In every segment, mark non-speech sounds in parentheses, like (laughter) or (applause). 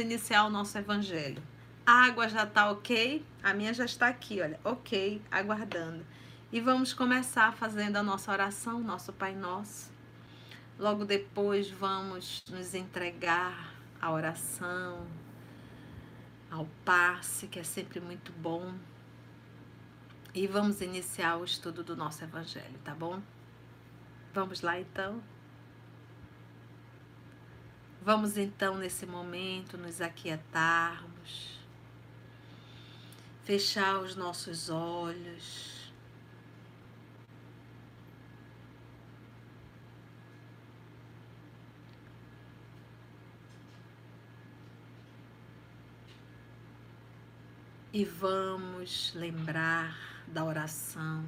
Iniciar o nosso evangelho. A água já está ok? A minha já está aqui, olha, ok, aguardando. E vamos começar fazendo a nossa oração, nosso Pai Nosso. Logo depois vamos nos entregar à oração, ao passe, que é sempre muito bom. E vamos iniciar o estudo do nosso Evangelho, tá bom? Vamos lá então? Vamos então, nesse momento, nos aquietarmos, fechar os nossos olhos. E vamos lembrar da oração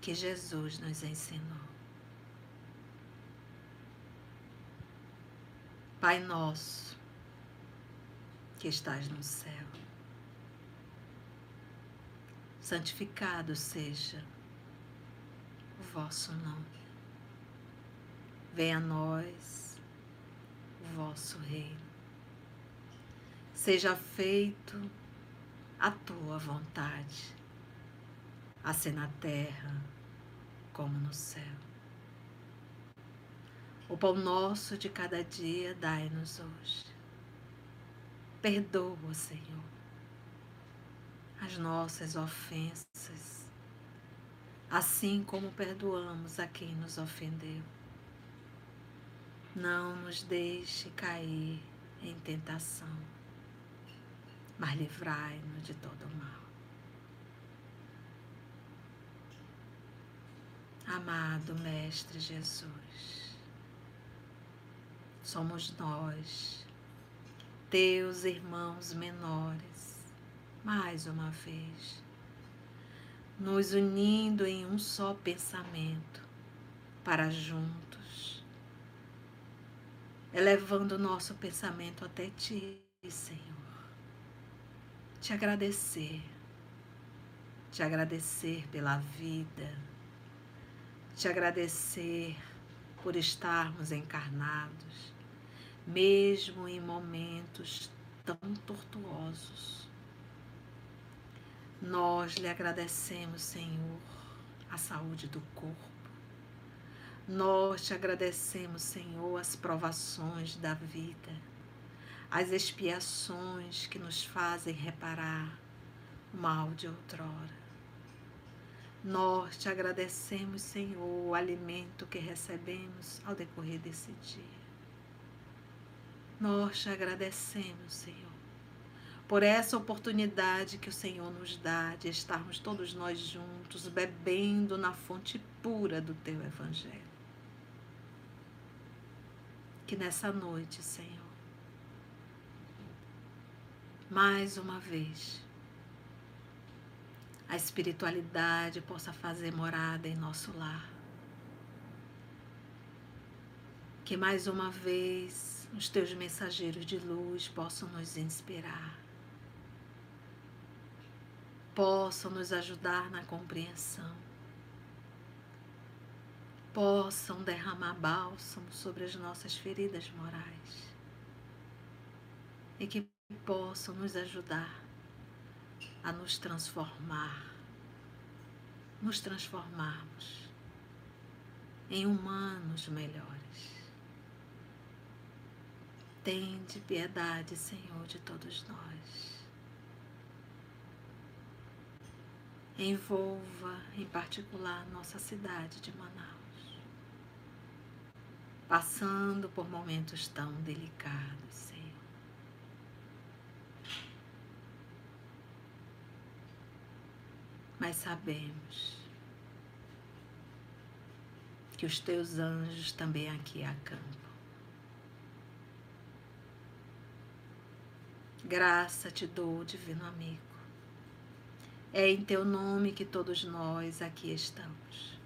que Jesus nos ensinou. Pai nosso, que estás no céu, santificado seja o vosso nome. Venha a nós o vosso reino. Seja feito a tua vontade, assim na terra como no céu. O pão nosso de cada dia dai-nos hoje. Perdoa, Senhor, as nossas ofensas, assim como perdoamos a quem nos ofendeu. Não nos deixe cair em tentação, mas livrai-nos de todo mal. Amado Mestre Jesus, somos nós, teus irmãos menores, mais uma vez, nos unindo em um só pensamento, para juntos, elevando nosso pensamento até Ti, Senhor, te agradecer, te agradecer pela vida, te agradecer por estarmos encarnados mesmo em momentos tão tortuosos. Nós lhe agradecemos, Senhor, a saúde do corpo. Nós te agradecemos, Senhor, as provações da vida, as expiações que nos fazem reparar o mal de outrora. Nós te agradecemos, Senhor, o alimento que recebemos ao decorrer desse dia. Nós te agradecemos, Senhor, por essa oportunidade que o Senhor nos dá de estarmos todos nós juntos, bebendo na fonte pura do Teu Evangelho. Que nessa noite, Senhor, mais uma vez, a espiritualidade possa fazer morada em nosso lar. Que mais uma vez os teus mensageiros de luz possam nos inspirar, possam nos ajudar na compreensão, possam derramar bálsamo sobre as nossas feridas morais. E que possam nos ajudar a nos transformar, nos transformarmos em humanos melhores. Tende piedade, Senhor, de todos nós. Envolva, em particular, nossa cidade de Manaus, passando por momentos tão delicados, Senhor. Mas sabemos que os teus anjos também aqui acampam Graça te dou, divino amigo. É em teu nome que todos nós aqui estamos.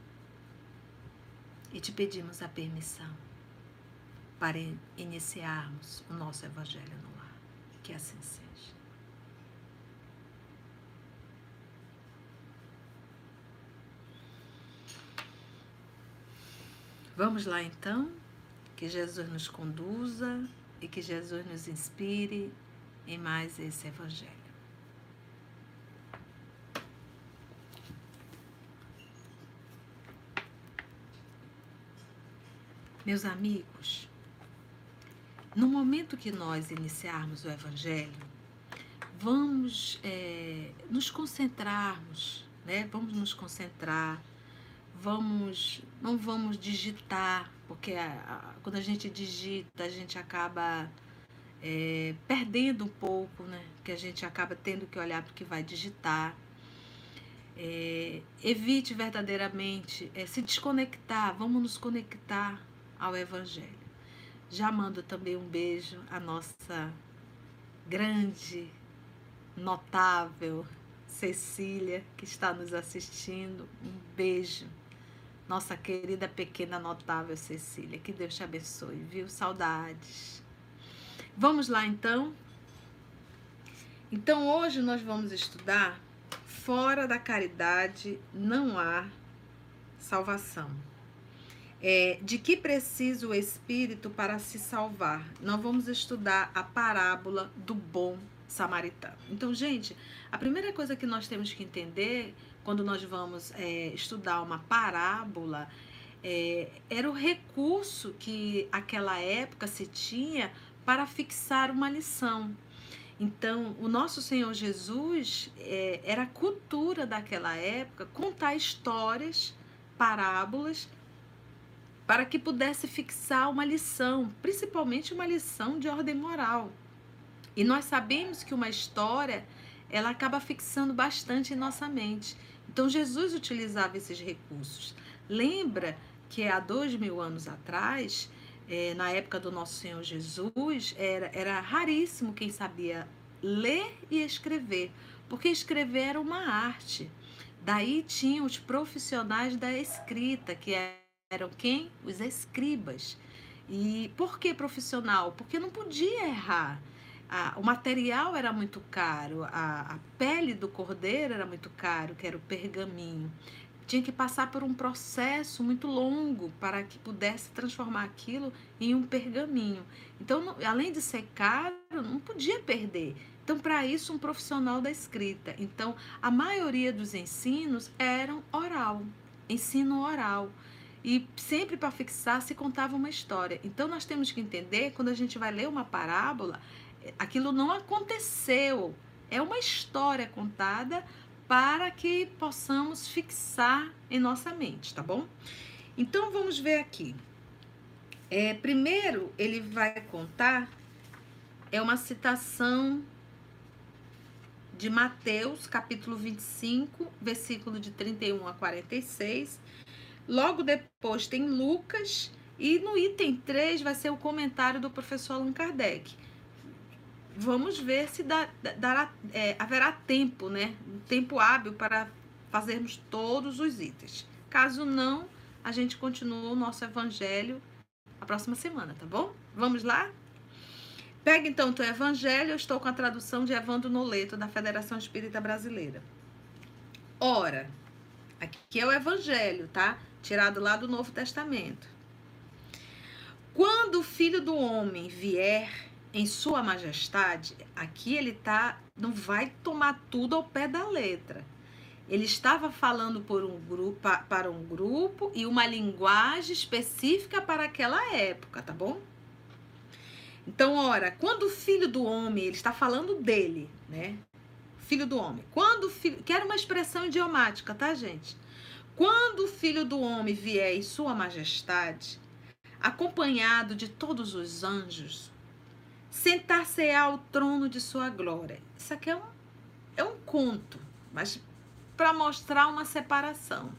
E te pedimos a permissão para iniciarmos o nosso Evangelho no lar. Que assim seja. Vamos lá então, que Jesus nos conduza e que Jesus nos inspire em mais esse Evangelho. Meus amigos, no momento que nós iniciarmos o Evangelho, vamos é, nos concentrarmos, né? Vamos nos concentrar, vamos, não vamos digitar, porque a, a, quando a gente digita, a gente acaba é, perdendo um pouco, né? Que a gente acaba tendo que olhar para o que vai digitar. É, evite verdadeiramente é, se desconectar, vamos nos conectar ao Evangelho. Já mando também um beijo à nossa grande, notável Cecília, que está nos assistindo. Um beijo. Nossa querida pequena notável Cecília. Que Deus te abençoe, viu? Saudades. Vamos lá então? Então hoje nós vamos estudar fora da caridade não há salvação. É, de que precisa o espírito para se salvar? Nós vamos estudar a parábola do bom samaritano. Então, gente, a primeira coisa que nós temos que entender quando nós vamos é, estudar uma parábola é, era o recurso que aquela época se tinha para fixar uma lição. Então, o nosso Senhor Jesus é, era a cultura daquela época contar histórias, parábolas para que pudesse fixar uma lição, principalmente uma lição de ordem moral. E nós sabemos que uma história ela acaba fixando bastante em nossa mente. Então Jesus utilizava esses recursos. Lembra que há dois mil anos atrás, é, na época do nosso Senhor Jesus, era, era raríssimo quem sabia ler e escrever, porque escrever era uma arte. Daí tinham os profissionais da escrita, que eram quem? Os escribas. E por que profissional? Porque não podia errar. o material era muito caro, a, a pele do cordeiro era muito caro, que era o pergaminho. Tinha que passar por um processo muito longo para que pudesse transformar aquilo em um pergaminho. Então, além de ser caro, não podia perder. Então, para isso, um profissional da escrita. Então, a maioria dos ensinos eram oral, ensino oral. E sempre para fixar se contava uma história. Então nós temos que entender, quando a gente vai ler uma parábola, aquilo não aconteceu. É uma história contada para que possamos fixar em nossa mente, tá bom? Então vamos ver aqui. É, primeiro, ele vai contar, é uma citação de Mateus, capítulo 25, versículo de 31 a 46 Logo depois tem Lucas e no item 3 vai ser o comentário do professor Allan Kardec. Vamos ver se dá, dará, é, haverá tempo, né? Um tempo hábil para fazermos todos os itens. Caso não, a gente continua o nosso evangelho a próxima semana, tá bom? Vamos lá? Pega então o teu evangelho, eu estou com a tradução de Evandro Noleto, da Federação Espírita Brasileira. Ora, aqui é o evangelho, tá? tirado lá do Novo Testamento. Quando o Filho do Homem vier em sua majestade, aqui ele tá, não vai tomar tudo ao pé da letra. Ele estava falando por um grupo, para um grupo e uma linguagem específica para aquela época, tá bom? Então, ora, quando o filho do homem, ele está falando dele, né? Filho do homem. Quando o filho, que era uma expressão idiomática, tá, gente? Quando o filho do homem vier em sua majestade, acompanhado de todos os anjos, sentar-se-á ao trono de sua glória. Isso aqui é um, é um conto, mas para mostrar uma separação.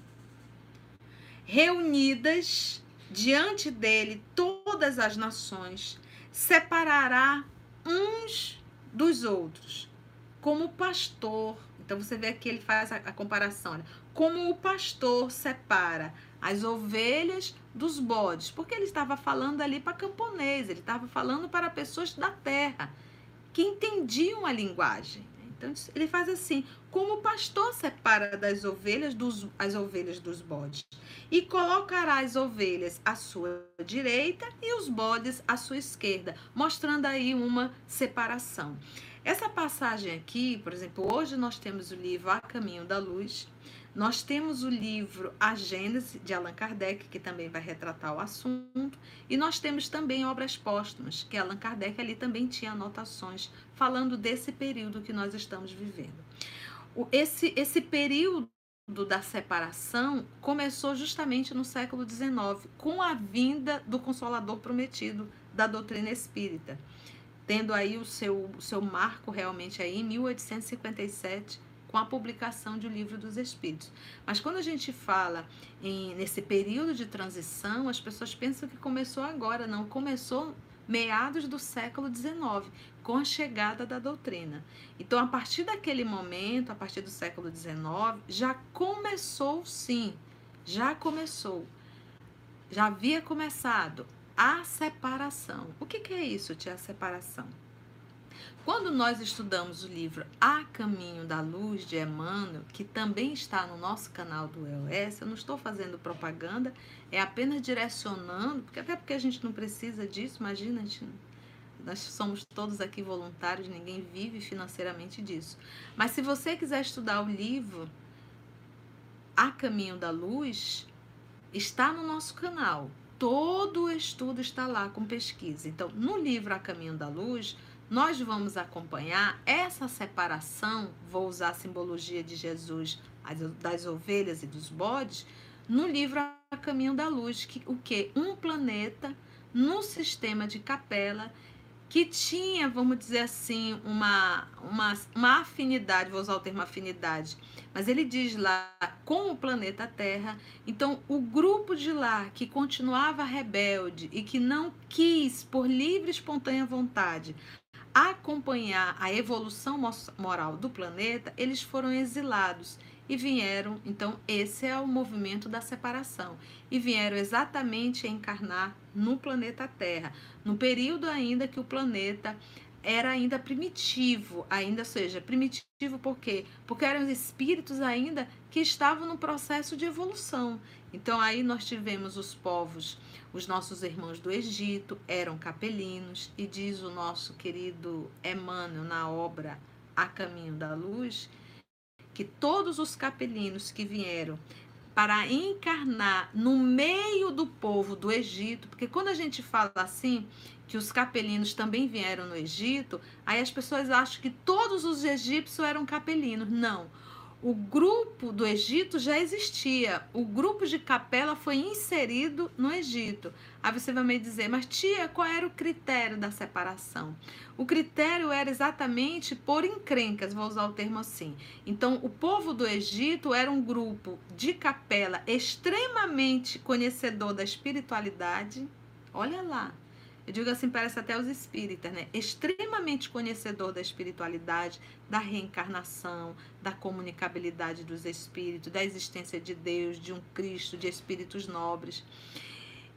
Reunidas diante dele todas as nações, separará uns dos outros, como pastor. Então você vê aqui ele faz a, a comparação. Né? como o pastor separa as ovelhas dos bodes, porque ele estava falando ali para camponês, ele estava falando para pessoas da terra que entendiam a linguagem. Então ele faz assim, como o pastor separa das ovelhas dos, as ovelhas dos bodes, e colocará as ovelhas à sua direita e os bodes à sua esquerda, mostrando aí uma separação. Essa passagem aqui, por exemplo, hoje nós temos o livro A Caminho da Luz, nós temos o livro A Gênese, de Allan Kardec, que também vai retratar o assunto, e nós temos também obras póstumas, que Allan Kardec ali também tinha anotações falando desse período que nós estamos vivendo. Esse, esse período da separação começou justamente no século XIX, com a vinda do Consolador Prometido da doutrina espírita, tendo aí o seu, seu marco realmente aí em 1857 com a publicação de O Livro dos Espíritos. Mas quando a gente fala em, nesse período de transição, as pessoas pensam que começou agora, não, começou meados do século XIX, com a chegada da doutrina. Então, a partir daquele momento, a partir do século XIX, já começou sim, já começou, já havia começado a separação. O que, que é isso, tia, a separação? Quando nós estudamos o livro A Caminho da Luz de Emmanuel, que também está no nosso canal do EOS, eu não estou fazendo propaganda, é apenas direcionando, porque até porque a gente não precisa disso, imagina, gente, nós somos todos aqui voluntários, ninguém vive financeiramente disso. Mas se você quiser estudar o livro A Caminho da Luz, está no nosso canal. Todo o estudo está lá com pesquisa. Então, no livro A Caminho da Luz, nós vamos acompanhar essa separação, vou usar a simbologia de Jesus das ovelhas e dos bodes, no livro A Caminho da Luz, que o que um planeta no sistema de Capela que tinha, vamos dizer assim, uma, uma, uma afinidade, vou usar o termo afinidade, mas ele diz lá com o planeta Terra. Então, o grupo de lá que continuava rebelde e que não quis, por livre e espontânea vontade, acompanhar a evolução moral do planeta, eles foram exilados e vieram, então esse é o movimento da separação, e vieram exatamente encarnar no planeta Terra, no período ainda que o planeta era ainda primitivo, ainda seja, primitivo por quê? Porque eram espíritos ainda que estavam no processo de evolução. Então aí nós tivemos os povos, os nossos irmãos do Egito eram capelinos e diz o nosso querido Emmanuel na obra A Caminho da Luz que todos os capelinos que vieram para encarnar no meio do povo do Egito, porque quando a gente fala assim, que os capelinos também vieram no Egito, aí as pessoas acham que todos os egípcios eram capelinos. Não o grupo do Egito já existia. O grupo de capela foi inserido no Egito. Aí você vai me dizer, mas tia, qual era o critério da separação? O critério era exatamente por encrencas, vou usar o termo assim. Então, o povo do Egito era um grupo de capela extremamente conhecedor da espiritualidade. Olha lá, eu digo assim, parece até os espíritas, né? Extremamente conhecedor da espiritualidade, da reencarnação, da comunicabilidade dos espíritos, da existência de Deus, de um Cristo, de espíritos nobres.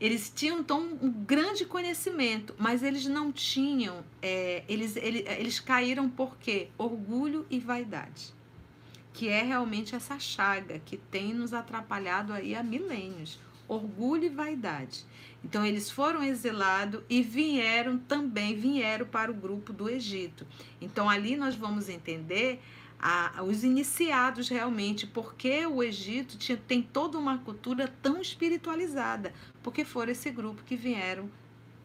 Eles tinham então um grande conhecimento, mas eles não tinham, é, eles, eles, eles caíram por quê? Orgulho e vaidade, que é realmente essa chaga que tem nos atrapalhado aí há milênios. Orgulho e vaidade. Então eles foram exilados e vieram também, vieram para o grupo do Egito. Então ali nós vamos entender a, os iniciados realmente, porque o Egito tinha, tem toda uma cultura tão espiritualizada, porque foram esse grupo que vieram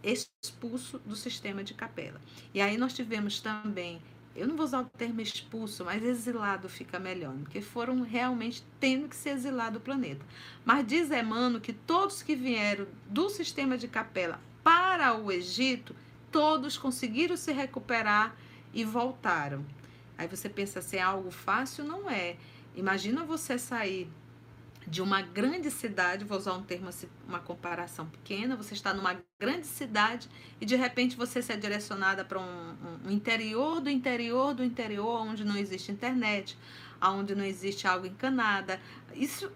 expulso do sistema de capela. E aí nós tivemos também eu não vou usar o termo expulso, mas exilado fica melhor, porque foram realmente tendo que ser exilado do planeta. Mas diz Emmanuel que todos que vieram do sistema de capela para o Egito, todos conseguiram se recuperar e voltaram. Aí você pensa se é algo fácil? Não é. Imagina você sair de uma grande cidade, vou usar um termo assim, uma comparação pequena, você está numa grande cidade e de repente você se é direcionada para um, um, interior do interior do interior, onde não existe internet, onde não existe água encanada. Isso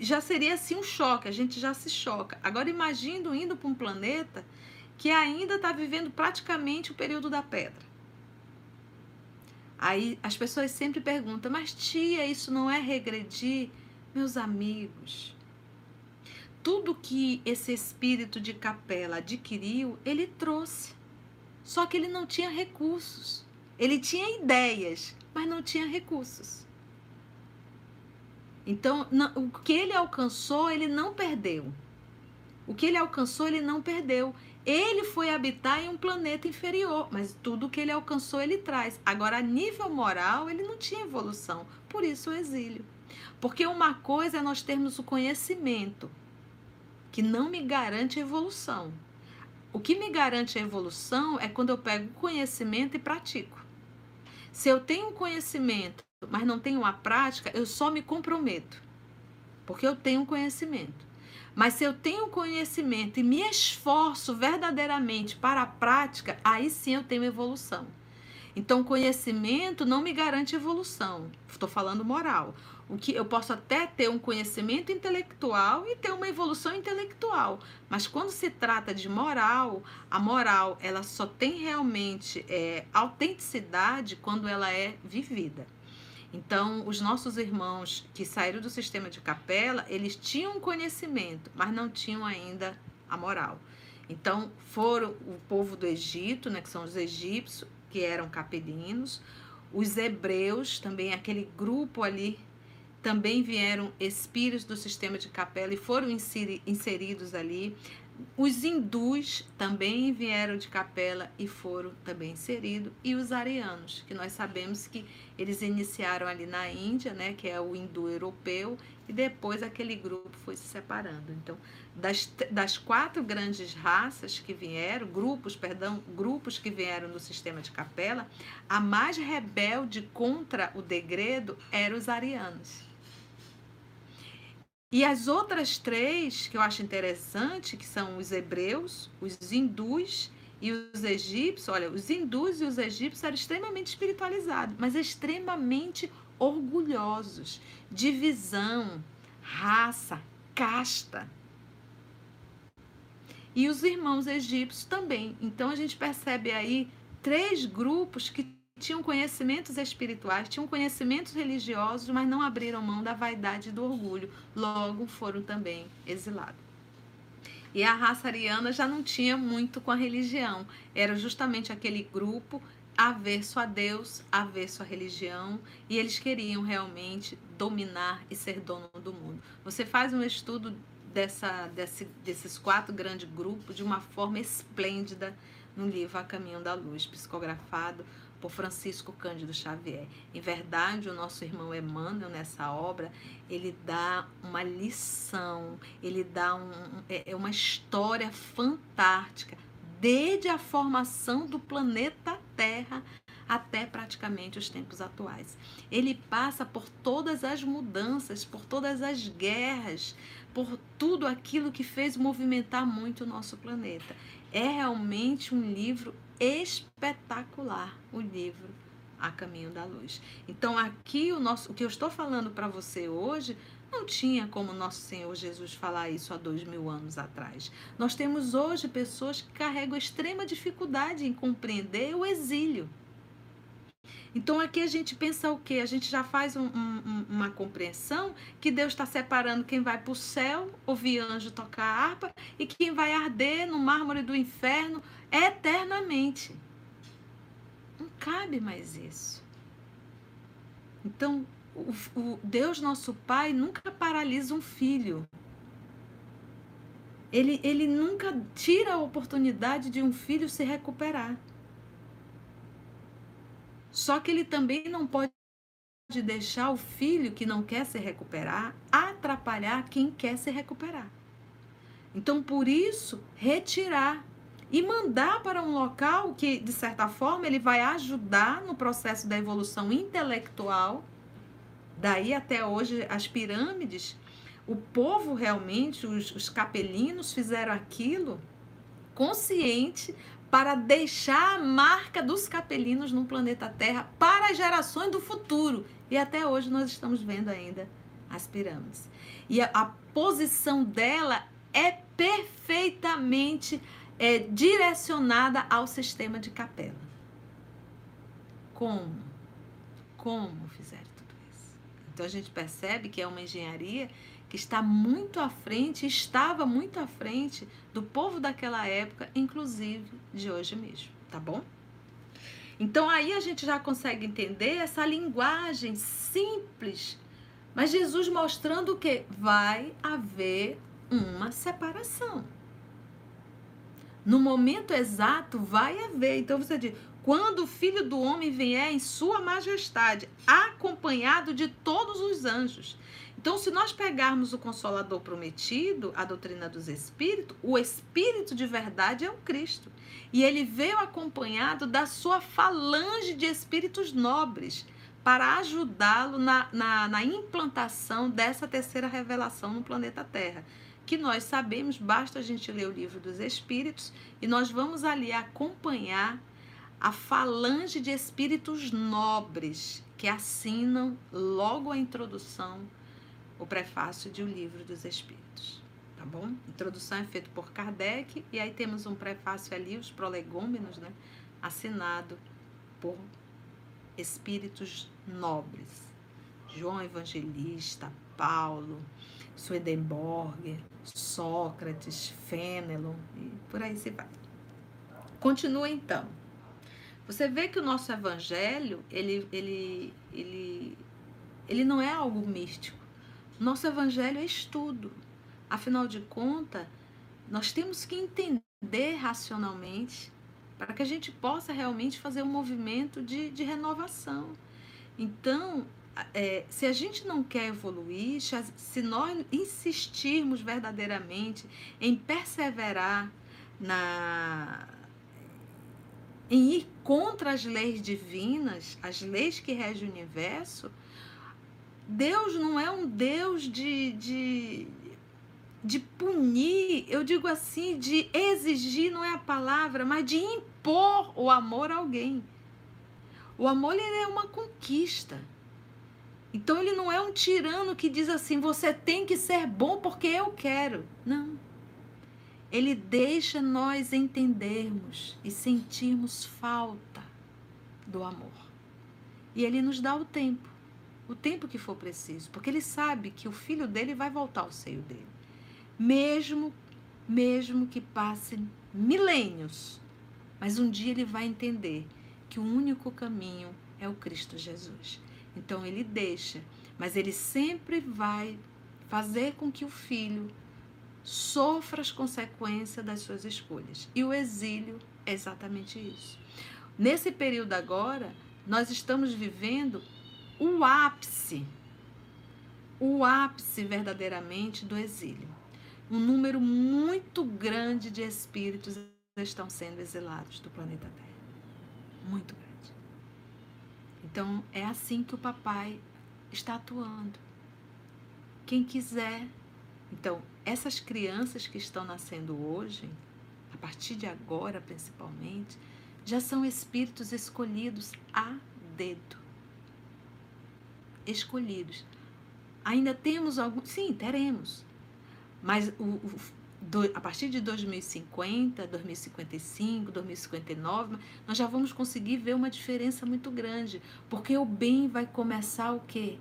já seria assim um choque, a gente já se choca. Agora imagine indo para um planeta que ainda está vivendo praticamente o período da pedra. Aí as pessoas sempre perguntam, mas tia, isso não é regredir? Meus amigos, tudo que esse espírito de capela adquiriu, ele trouxe. Só que ele não tinha recursos. Ele tinha ideias, mas não tinha recursos. Então, o que ele alcançou, ele não perdeu. O que ele alcançou, ele não perdeu. Ele foi habitar em um planeta inferior, mas tudo que ele alcançou, ele traz. Agora, a nível moral, ele não tinha evolução. Por isso, o exílio. Porque uma coisa é nós termos o conhecimento, que não me garante evolução. O que me garante a evolução é quando eu pego o conhecimento e pratico. Se eu tenho conhecimento, mas não tenho a prática, eu só me comprometo. Porque eu tenho conhecimento. Mas se eu tenho conhecimento e me esforço verdadeiramente para a prática, aí sim eu tenho evolução. Então, conhecimento não me garante evolução. Estou falando moral. O que eu posso até ter um conhecimento intelectual e ter uma evolução intelectual, mas quando se trata de moral, a moral ela só tem realmente é, autenticidade quando ela é vivida. Então, os nossos irmãos que saíram do sistema de capela, eles tinham conhecimento, mas não tinham ainda a moral. Então, foram o povo do Egito, né, que são os egípcios, que eram capelinos, os hebreus, também aquele grupo ali, também vieram espíritos do sistema de capela e foram inseridos ali. Os hindus também vieram de capela e foram também inseridos, e os arianos, que nós sabemos que eles iniciaram ali na Índia, né, que é o hindu europeu, e depois aquele grupo foi se separando. Então, das, das quatro grandes raças que vieram, grupos, perdão, grupos que vieram no sistema de capela, a mais rebelde contra o degredo eram os arianos. E as outras três que eu acho interessante, que são os hebreus, os hindus e os egípcios, olha, os hindus e os egípcios eram extremamente espiritualizados, mas extremamente orgulhosos, divisão, raça, casta. E os irmãos egípcios também. Então a gente percebe aí três grupos que tinham conhecimentos espirituais, tinham conhecimentos religiosos, mas não abriram mão da vaidade e do orgulho. Logo foram também exilados. E a raça ariana já não tinha muito com a religião. Era justamente aquele grupo averso a Deus, averso à religião, e eles queriam realmente dominar e ser dono do mundo. Você faz um estudo dessa, desse, desses quatro grandes grupos de uma forma esplêndida no livro A Caminho da Luz, psicografado por Francisco Cândido Xavier. Em verdade, o nosso irmão Emmanuel, nessa obra, ele dá uma lição, ele dá um, é, é uma história fantástica, desde a formação do planeta Terra até praticamente os tempos atuais. Ele passa por todas as mudanças, por todas as guerras, por tudo aquilo que fez movimentar muito o nosso planeta. É realmente um livro espetacular o livro A Caminho da Luz. Então aqui o nosso, o que eu estou falando para você hoje não tinha como nosso Senhor Jesus falar isso há dois mil anos atrás. Nós temos hoje pessoas que carregam extrema dificuldade em compreender o exílio. Então aqui a gente pensa o quê? A gente já faz um, um, uma compreensão que Deus está separando quem vai para o céu ouvir anjo tocar harpa e quem vai arder no mármore do inferno eternamente. Não cabe mais isso. Então, o, o Deus nosso Pai nunca paralisa um filho. Ele, ele nunca tira a oportunidade de um filho se recuperar. Só que ele também não pode deixar o filho que não quer se recuperar atrapalhar quem quer se recuperar. Então, por isso, retirar e mandar para um local que, de certa forma, ele vai ajudar no processo da evolução intelectual. Daí até hoje, as pirâmides, o povo realmente, os, os capelinos, fizeram aquilo consciente para deixar a marca dos capelinos no planeta Terra para as gerações do futuro. E até hoje nós estamos vendo ainda as pirâmides. E a, a posição dela é perfeitamente é direcionada ao sistema de capela. Como? como fizeram tudo isso. Então a gente percebe que é uma engenharia está muito à frente, estava muito à frente do povo daquela época, inclusive de hoje mesmo, tá bom? Então aí a gente já consegue entender essa linguagem simples, mas Jesus mostrando que vai haver uma separação. No momento exato vai haver. Então você diz: quando o filho do homem vier em sua majestade, acompanhado de todos os anjos. Então, se nós pegarmos o Consolador prometido, a doutrina dos Espíritos, o Espírito de verdade é o Cristo. E ele veio acompanhado da sua falange de espíritos nobres para ajudá-lo na, na, na implantação dessa terceira revelação no planeta Terra que nós sabemos, basta a gente ler o livro dos Espíritos e nós vamos ali acompanhar a falange de espíritos nobres que assinam logo a introdução o prefácio de O Livro dos Espíritos, tá bom? A introdução é feita por Kardec e aí temos um prefácio ali, os prolegômenos, né? Assinado por espíritos nobres. João Evangelista, Paulo, Swedenborg, Sócrates, Fénelon e por aí se vai. Continua então. Você vê que o nosso evangelho, ele, ele, ele, ele não é algo místico. Nosso evangelho é estudo. Afinal de contas, nós temos que entender racionalmente para que a gente possa realmente fazer um movimento de, de renovação. Então, é, se a gente não quer evoluir, se nós insistirmos verdadeiramente em perseverar na em ir contra as leis divinas, as leis que regem o universo, Deus não é um Deus de, de, de punir, eu digo assim, de exigir, não é a palavra, mas de impor o amor a alguém. O amor ele é uma conquista. Então ele não é um tirano que diz assim: você tem que ser bom porque eu quero. Não. Ele deixa nós entendermos e sentirmos falta do amor. E ele nos dá o tempo o tempo que for preciso, porque ele sabe que o filho dele vai voltar ao seio dele. Mesmo mesmo que passem milênios, mas um dia ele vai entender que o único caminho é o Cristo Jesus. Então ele deixa, mas ele sempre vai fazer com que o filho sofra as consequências das suas escolhas. E o exílio é exatamente isso. Nesse período agora, nós estamos vivendo o ápice, o ápice verdadeiramente do exílio. Um número muito grande de espíritos estão sendo exilados do planeta Terra. Muito grande. Então, é assim que o papai está atuando. Quem quiser. Então, essas crianças que estão nascendo hoje, a partir de agora principalmente, já são espíritos escolhidos a dedo escolhidos. Ainda temos alguns. Sim, teremos. Mas o, o, do, a partir de 2050, 2055, 2059, nós já vamos conseguir ver uma diferença muito grande. Porque o bem vai começar o quê?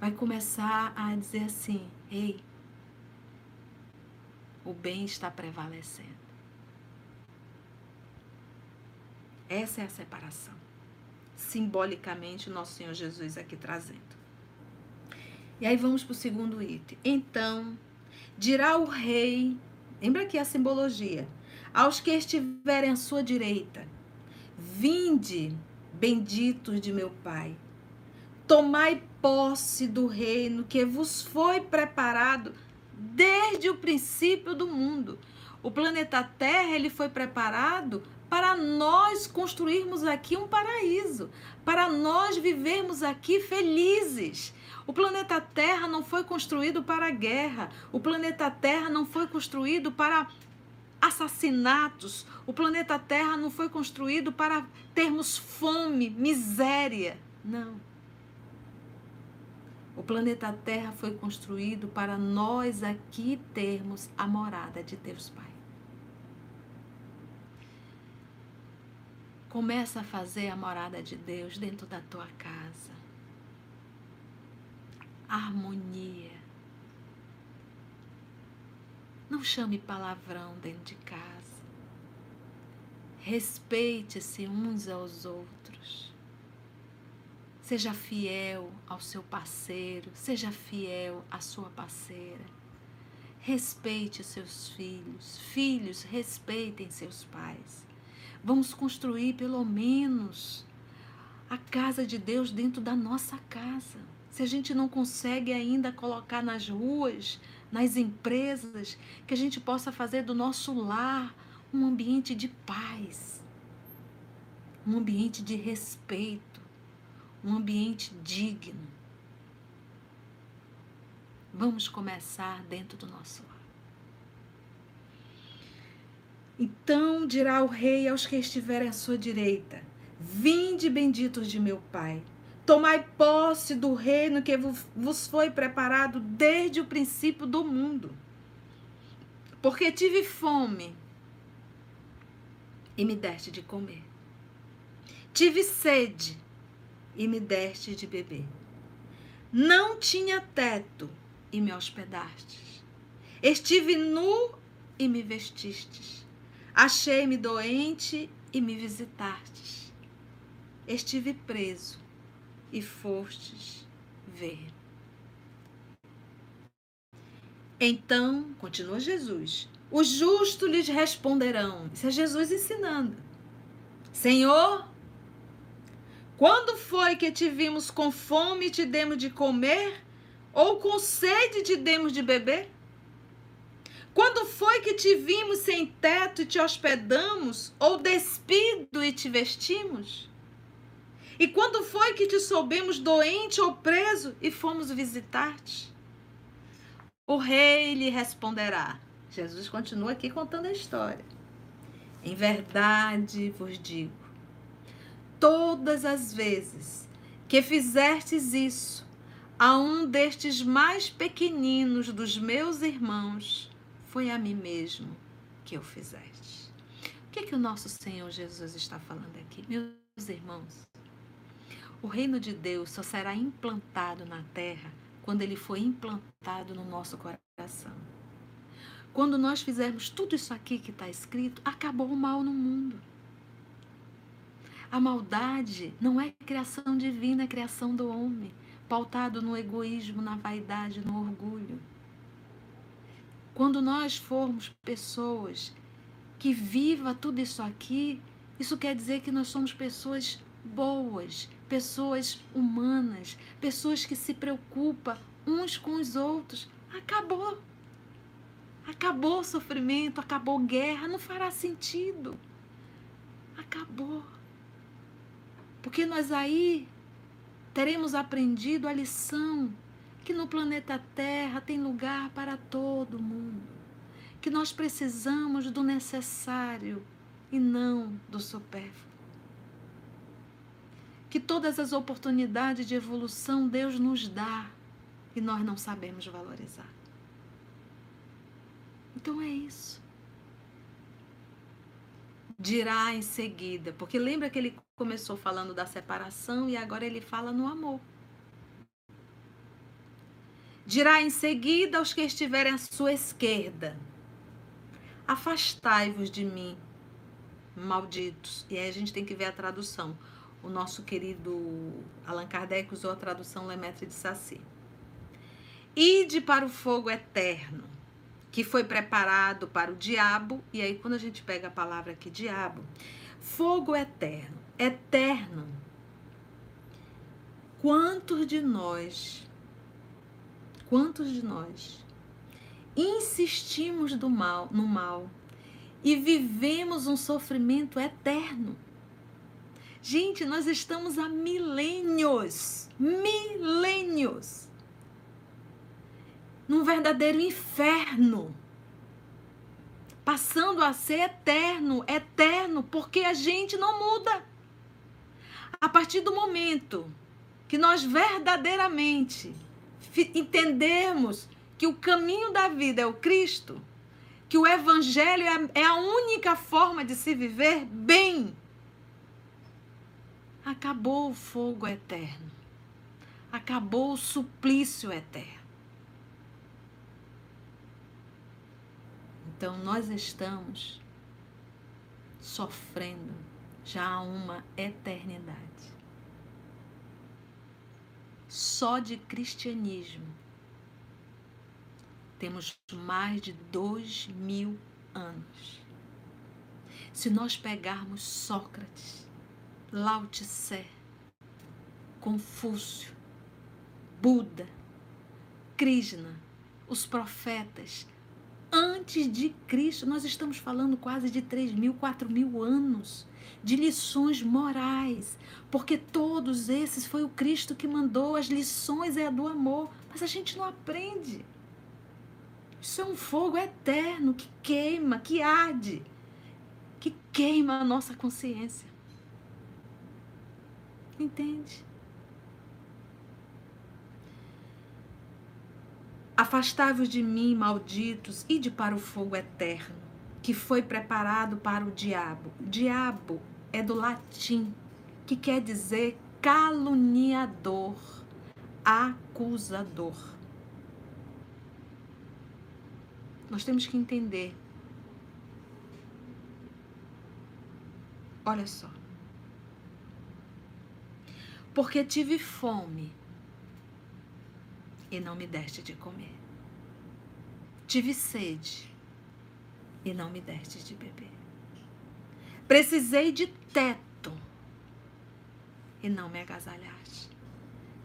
Vai começar a dizer assim: ei, o bem está prevalecendo. Essa é a separação. Simbolicamente, o nosso Senhor Jesus aqui trazendo. E aí vamos para o segundo item. Então, dirá o rei, lembra aqui a simbologia, aos que estiverem à sua direita: Vinde, benditos de meu Pai, tomai posse do reino que vos foi preparado desde o princípio do mundo. O planeta Terra ele foi preparado para nós construirmos aqui um paraíso, para nós vivermos aqui felizes. O planeta Terra não foi construído para guerra. O planeta Terra não foi construído para assassinatos. O planeta Terra não foi construído para termos fome, miséria. Não. O planeta Terra foi construído para nós aqui termos a morada de Deus Pai. Começa a fazer a morada de Deus dentro da tua casa harmonia. Não chame palavrão dentro de casa. Respeite-se uns aos outros. Seja fiel ao seu parceiro, seja fiel à sua parceira. Respeite seus filhos. Filhos, respeitem seus pais. Vamos construir pelo menos a casa de Deus dentro da nossa casa. Se a gente não consegue ainda colocar nas ruas, nas empresas, que a gente possa fazer do nosso lar um ambiente de paz, um ambiente de respeito, um ambiente digno. Vamos começar dentro do nosso lar. Então dirá o rei aos que estiverem à sua direita: Vinde, benditos de meu Pai, tomai posse do reino que vos foi preparado desde o princípio do mundo. Porque tive fome e me deste de comer. Tive sede e me deste de beber. Não tinha teto e me hospedastes. Estive nu e me vestistes. Achei-me doente e me visitastes. Estive preso e fostes ver. Então, continua Jesus, os justos lhes responderão. Isso é Jesus ensinando. Senhor, quando foi que te vimos com fome e te demos de comer? Ou com sede e te demos de beber? Quando foi que te vimos sem teto e te hospedamos, ou despido e te vestimos? E quando foi que te soubemos doente ou preso e fomos visitar-te? O rei lhe responderá. Jesus continua aqui contando a história. Em verdade vos digo, todas as vezes que fizertes isso a um destes mais pequeninos dos meus irmãos, foi a mim mesmo que eu fizeste. O que, é que o nosso Senhor Jesus está falando aqui? Meus irmãos, o reino de Deus só será implantado na terra quando ele for implantado no nosso coração. Quando nós fizermos tudo isso aqui que está escrito, acabou o mal no mundo. A maldade não é criação divina, é criação do homem, pautado no egoísmo, na vaidade, no orgulho. Quando nós formos pessoas que viva tudo isso aqui, isso quer dizer que nós somos pessoas boas, pessoas humanas, pessoas que se preocupam uns com os outros. Acabou. Acabou o sofrimento, acabou guerra, não fará sentido. Acabou. Porque nós aí teremos aprendido a lição que no planeta Terra tem lugar para todo mundo, que nós precisamos do necessário e não do supérfluo. Que todas as oportunidades de evolução Deus nos dá e nós não sabemos valorizar. Então é isso. Dirá em seguida, porque lembra que ele começou falando da separação e agora ele fala no amor. Dirá em seguida aos que estiverem à sua esquerda: Afastai-vos de mim, malditos. E aí a gente tem que ver a tradução. O nosso querido Allan Kardec usou a tradução Lemaitre de Saci. Ide para o fogo eterno, que foi preparado para o diabo. E aí, quando a gente pega a palavra aqui, diabo, fogo eterno, eterno. Quantos de nós Quantos de nós insistimos do mal, no mal e vivemos um sofrimento eterno? Gente, nós estamos há milênios, milênios, num verdadeiro inferno, passando a ser eterno, eterno, porque a gente não muda. A partir do momento que nós verdadeiramente entendermos que o caminho da vida é o Cristo, que o Evangelho é, é a única forma de se viver bem, acabou o fogo eterno. Acabou o suplício eterno. Então nós estamos sofrendo já há uma eternidade. Só de cristianismo temos mais de dois mil anos. Se nós pegarmos Sócrates, Lao Tse, Confúcio, Buda, Krishna, os profetas, antes de Cristo, nós estamos falando quase de 3 mil, 4 mil anos de lições morais, porque todos esses foi o Cristo que mandou, as lições é a do amor, mas a gente não aprende. Isso é um fogo eterno que queima, que arde, que queima a nossa consciência. Entende? Afastai-vos de mim, malditos, e de para o fogo eterno, que foi preparado para o diabo. Diabo é do latim, que quer dizer caluniador, acusador. Nós temos que entender. Olha só. Porque tive fome e não me deste de comer. Tive sede e não me deste de beber. Precisei de teto e não me agasalhaste.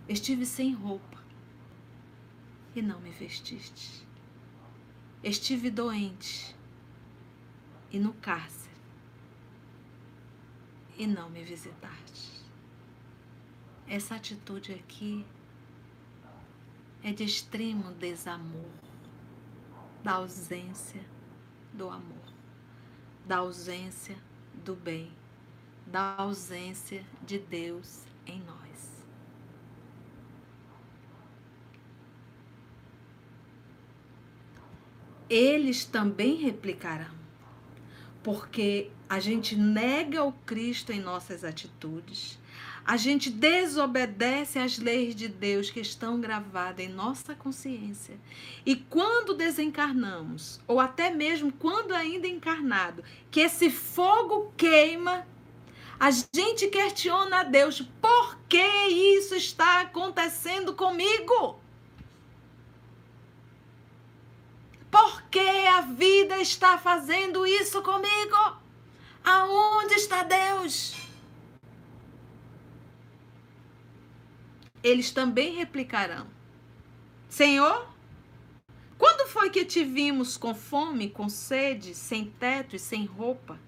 Estive sem roupa e não me vestiste. Estive doente e no cárcere e não me visitaste. Essa atitude aqui é de extremo desamor, da ausência do amor, da ausência do bem, da ausência de Deus em nós. eles também replicarão. Porque a gente nega o Cristo em nossas atitudes, a gente desobedece às leis de Deus que estão gravadas em nossa consciência. E quando desencarnamos, ou até mesmo quando ainda encarnado, que esse fogo queima, a gente questiona a Deus: por que isso está acontecendo comigo? Por que a vida está fazendo isso comigo? Aonde está Deus? Eles também replicarão: Senhor, quando foi que te vimos com fome, com sede, sem teto e sem roupa,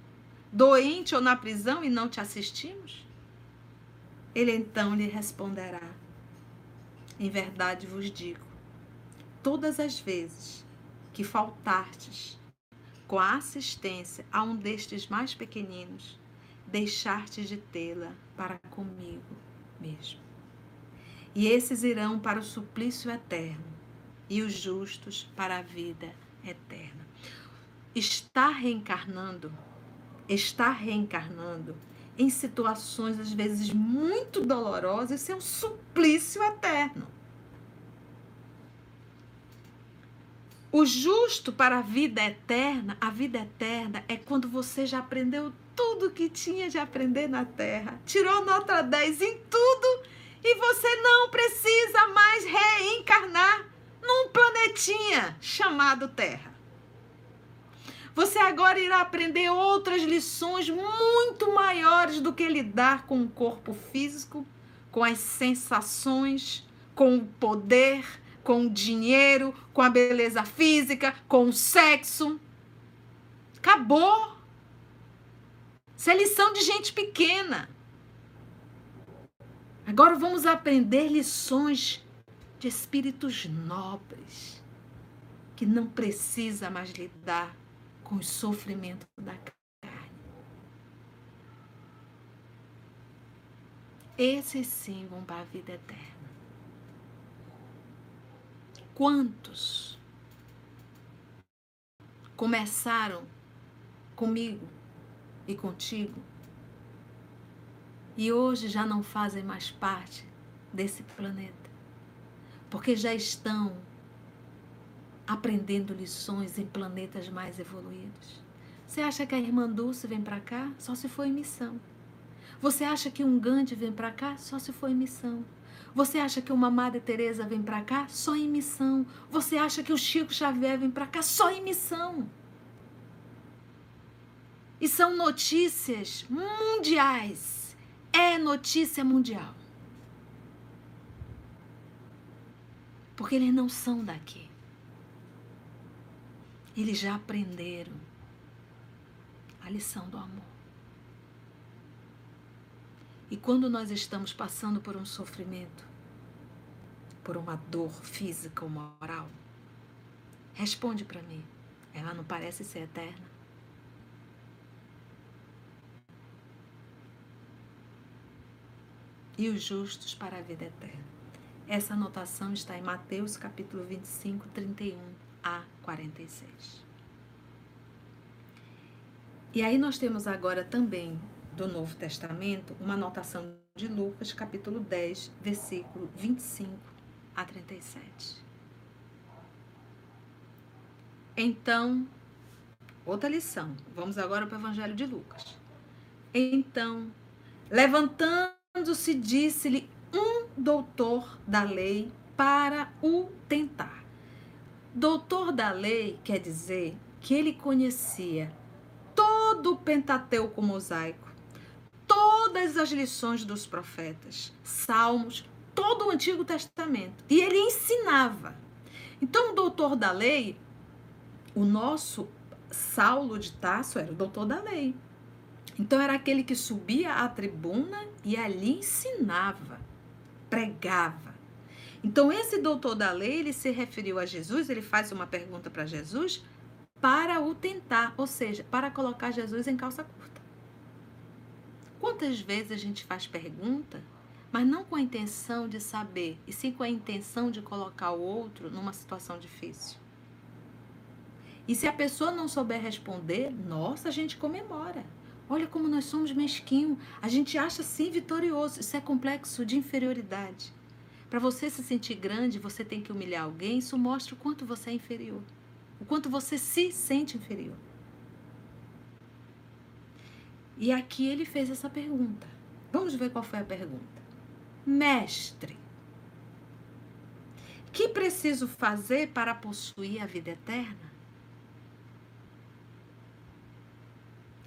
doente ou na prisão e não te assistimos? Ele então lhe responderá: Em verdade vos digo, todas as vezes que faltastes com a assistência a um destes mais pequeninos, deixaste de tê-la para comigo mesmo. E esses irão para o suplício eterno, e os justos para a vida eterna. Está reencarnando, está reencarnando em situações às vezes muito dolorosas, isso é um suplício eterno. O justo para a vida eterna, a vida eterna é quando você já aprendeu tudo que tinha de aprender na Terra, tirou nota 10 em tudo e você não precisa mais reencarnar num planetinha chamado Terra. Você agora irá aprender outras lições muito maiores do que lidar com o corpo físico, com as sensações, com o poder com o dinheiro, com a beleza física, com o sexo. Acabou. Isso é lição de gente pequena. Agora vamos aprender lições de espíritos nobres, que não precisa mais lidar com os sofrimentos da carne. Esses sim vão para a vida eterna. Quantos começaram comigo e contigo e hoje já não fazem mais parte desse planeta. Porque já estão aprendendo lições em planetas mais evoluídos. Você acha que a irmã Dulce vem para cá? Só se for em missão. Você acha que um Gandhi vem para cá? Só se for em missão. Você acha que uma Madre Teresa vem para cá? Só em missão. Você acha que o Chico Xavier vem para cá? Só em missão. E são notícias mundiais. É notícia mundial. Porque eles não são daqui. Eles já aprenderam a lição do amor. E quando nós estamos passando por um sofrimento, por uma dor física ou moral, responde para mim. Ela não parece ser eterna? E os justos para a vida eterna. Essa anotação está em Mateus capítulo 25, 31 a 46. E aí nós temos agora também do Novo Testamento uma anotação de Lucas, capítulo 10, versículo 25 a 37. Então, outra lição. Vamos agora para o Evangelho de Lucas. Então, levantando-se, disse-lhe um doutor da lei para o tentar. Doutor da lei quer dizer que ele conhecia todo o Pentateuco mosaico, todas as lições dos profetas, salmos, todo o Antigo Testamento. E ele ensinava. Então, o doutor da lei, o nosso Saulo de Tasso era o doutor da lei. Então, era aquele que subia à tribuna e ali ensinava, pregava então, esse doutor da lei, ele se referiu a Jesus, ele faz uma pergunta para Jesus para o tentar, ou seja, para colocar Jesus em calça curta. Quantas vezes a gente faz pergunta, mas não com a intenção de saber, e sim com a intenção de colocar o outro numa situação difícil? E se a pessoa não souber responder, nossa, a gente comemora. Olha como nós somos mesquinhos. A gente acha sim vitorioso. Isso é complexo de inferioridade. Para você se sentir grande, você tem que humilhar alguém. Isso mostra o quanto você é inferior. O quanto você se sente inferior. E aqui ele fez essa pergunta. Vamos ver qual foi a pergunta. Mestre, que preciso fazer para possuir a vida eterna?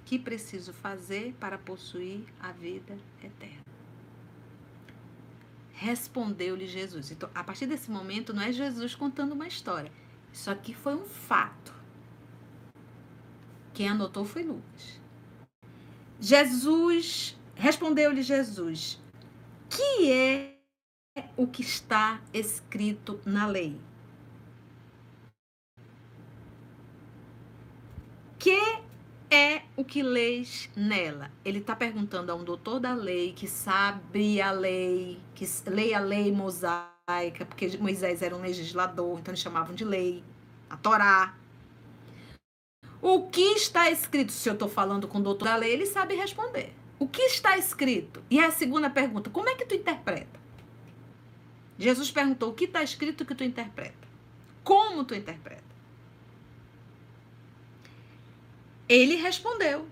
Que preciso fazer para possuir a vida eterna? Respondeu-lhe Jesus. Então, a partir desse momento, não é Jesus contando uma história. Isso aqui foi um fato. Quem anotou foi Lucas. Jesus, respondeu-lhe Jesus, que é o que está escrito na lei? Que é o que leis nela? Ele está perguntando a um doutor da lei que sabe a lei, que lê a lei mosaica, porque Moisés era um legislador, então eles chamavam de lei, a Torá. O que está escrito? Se eu estou falando com o doutor da lei, ele sabe responder. O que está escrito? E a segunda pergunta, como é que tu interpreta? Jesus perguntou, o que está escrito que tu interpreta? Como tu interpreta? Ele respondeu: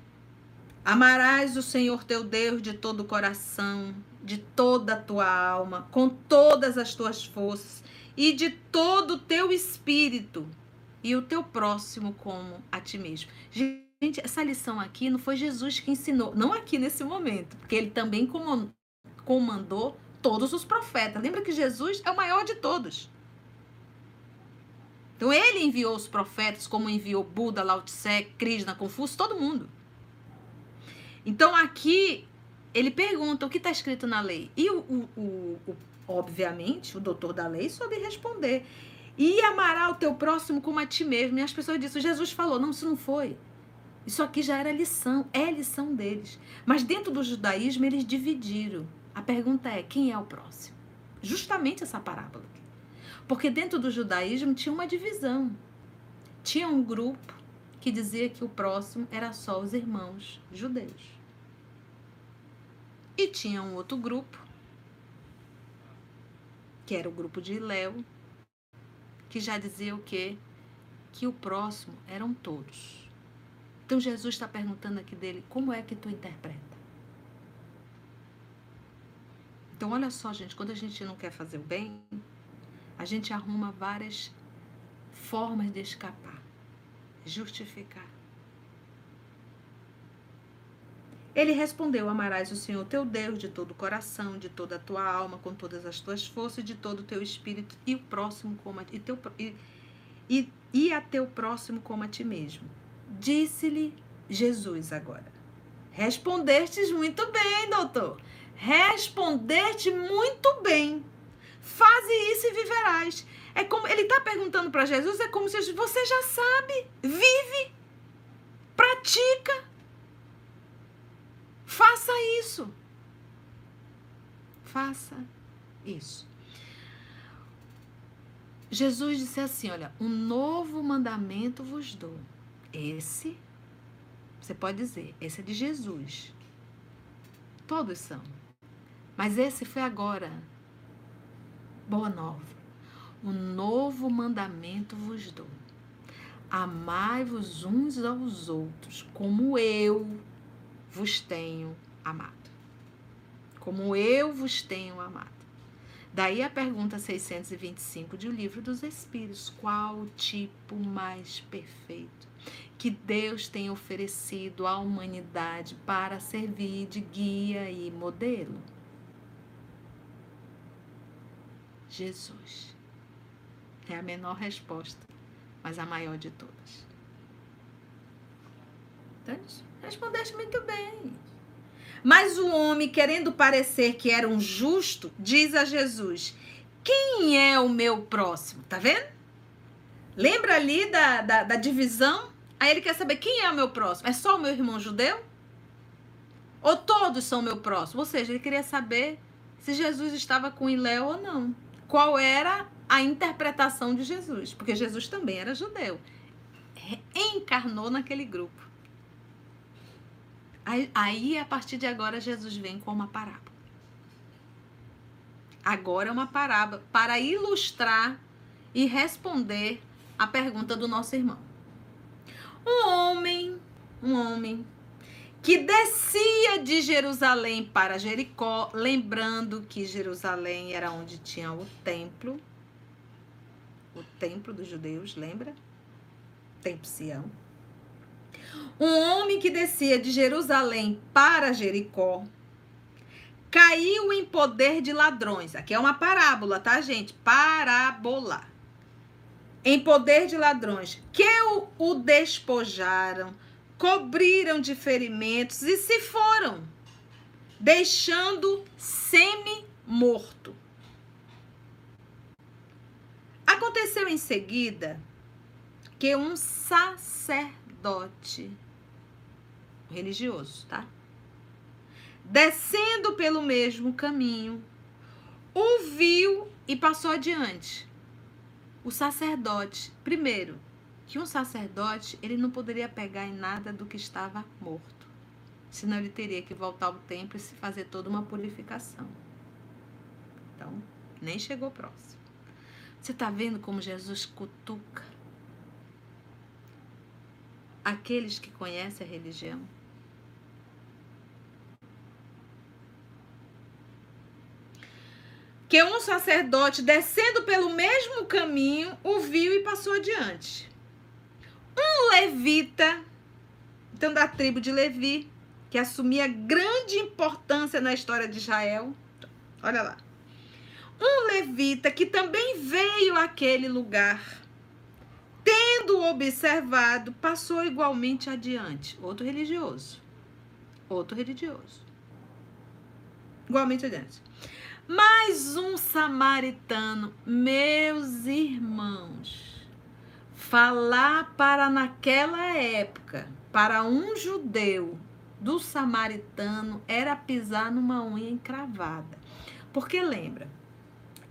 Amarás o Senhor teu Deus de todo o coração, de toda a tua alma, com todas as tuas forças e de todo o teu espírito, e o teu próximo como a ti mesmo. Gente, essa lição aqui não foi Jesus que ensinou, não aqui nesse momento, porque ele também comandou todos os profetas. Lembra que Jesus é o maior de todos. Então ele enviou os profetas, como enviou Buda, Lao Tse, Krishna, Confúcio, todo mundo. Então aqui ele pergunta o que está escrito na lei. E o, o, o, o, obviamente, o doutor da lei soube responder. E amará o teu próximo como a ti mesmo. E as pessoas disseram, Jesus falou, não, isso não foi. Isso aqui já era lição, é lição deles. Mas dentro do judaísmo eles dividiram. A pergunta é, quem é o próximo? Justamente essa parábola. Porque dentro do judaísmo tinha uma divisão. Tinha um grupo que dizia que o próximo era só os irmãos judeus. E tinha um outro grupo que era o grupo de Léo, que já dizia o quê? Que o próximo eram todos. Então Jesus está perguntando aqui dele, como é que tu interpreta? Então olha só, gente, quando a gente não quer fazer o bem, a gente arruma várias formas de escapar, justificar. Ele respondeu: Amarás o Senhor teu Deus de todo o coração, de toda a tua alma, com todas as tuas forças, de todo o teu espírito, e o próximo como a, e, teu, e, e, e a teu próximo como a ti mesmo. Disse-lhe Jesus agora: Respondestes muito bem, doutor. Respondeste muito bem. Faze isso e viverás. É como ele está perguntando para Jesus, é como se você já sabe, vive, pratica. Faça isso. Faça isso. Jesus disse assim: Olha, um novo mandamento vos dou. Esse, você pode dizer, esse é de Jesus. Todos são. Mas esse foi agora. Boa nova. Um novo mandamento vos dou. Amai-vos uns aos outros, como eu vos tenho amado. Como eu vos tenho amado. Daí a pergunta 625 de O Livro dos Espíritos: qual o tipo mais perfeito que Deus tem oferecido à humanidade para servir de guia e modelo? Jesus. É a menor resposta, mas a maior de todas. Entende? Respondeste muito bem. Mas o homem, querendo parecer que era um justo, diz a Jesus: Quem é o meu próximo? Tá vendo? Lembra ali da, da, da divisão? Aí ele quer saber quem é o meu próximo. É só o meu irmão judeu? Ou todos são meu próximo? Ou seja, ele queria saber se Jesus estava com Iléu ou não. Qual era a interpretação de Jesus? Porque Jesus também era judeu. Encarnou naquele grupo. Aí, a partir de agora, Jesus vem com uma parábola. Agora é uma parábola para ilustrar e responder a pergunta do nosso irmão. Um homem, um homem que descia de Jerusalém para Jericó, lembrando que Jerusalém era onde tinha o templo, o templo dos judeus, lembra? Templo Sião. Um homem que descia de Jerusalém para Jericó caiu em poder de ladrões. Aqui é uma parábola, tá, gente? Parábola. Em poder de ladrões, que o, o despojaram, cobriram de ferimentos e se foram, deixando semi-morto. Aconteceu em seguida que um sacerdote religioso, tá? Descendo pelo mesmo caminho, o viu e passou adiante. O sacerdote, primeiro, que um sacerdote, ele não poderia pegar em nada do que estava morto. Senão ele teria que voltar ao templo e se fazer toda uma purificação. Então, nem chegou próximo. Você está vendo como Jesus cutuca aqueles que conhecem a religião? Que um sacerdote descendo pelo mesmo caminho o viu e passou adiante. Um levita, então da tribo de Levi, que assumia grande importância na história de Israel. Olha lá. Um levita que também veio àquele lugar, tendo observado, passou igualmente adiante. Outro religioso. Outro religioso. Igualmente adiante. Mais um samaritano, meus irmãos, falar para naquela época, para um judeu do samaritano, era pisar numa unha encravada. Porque lembra,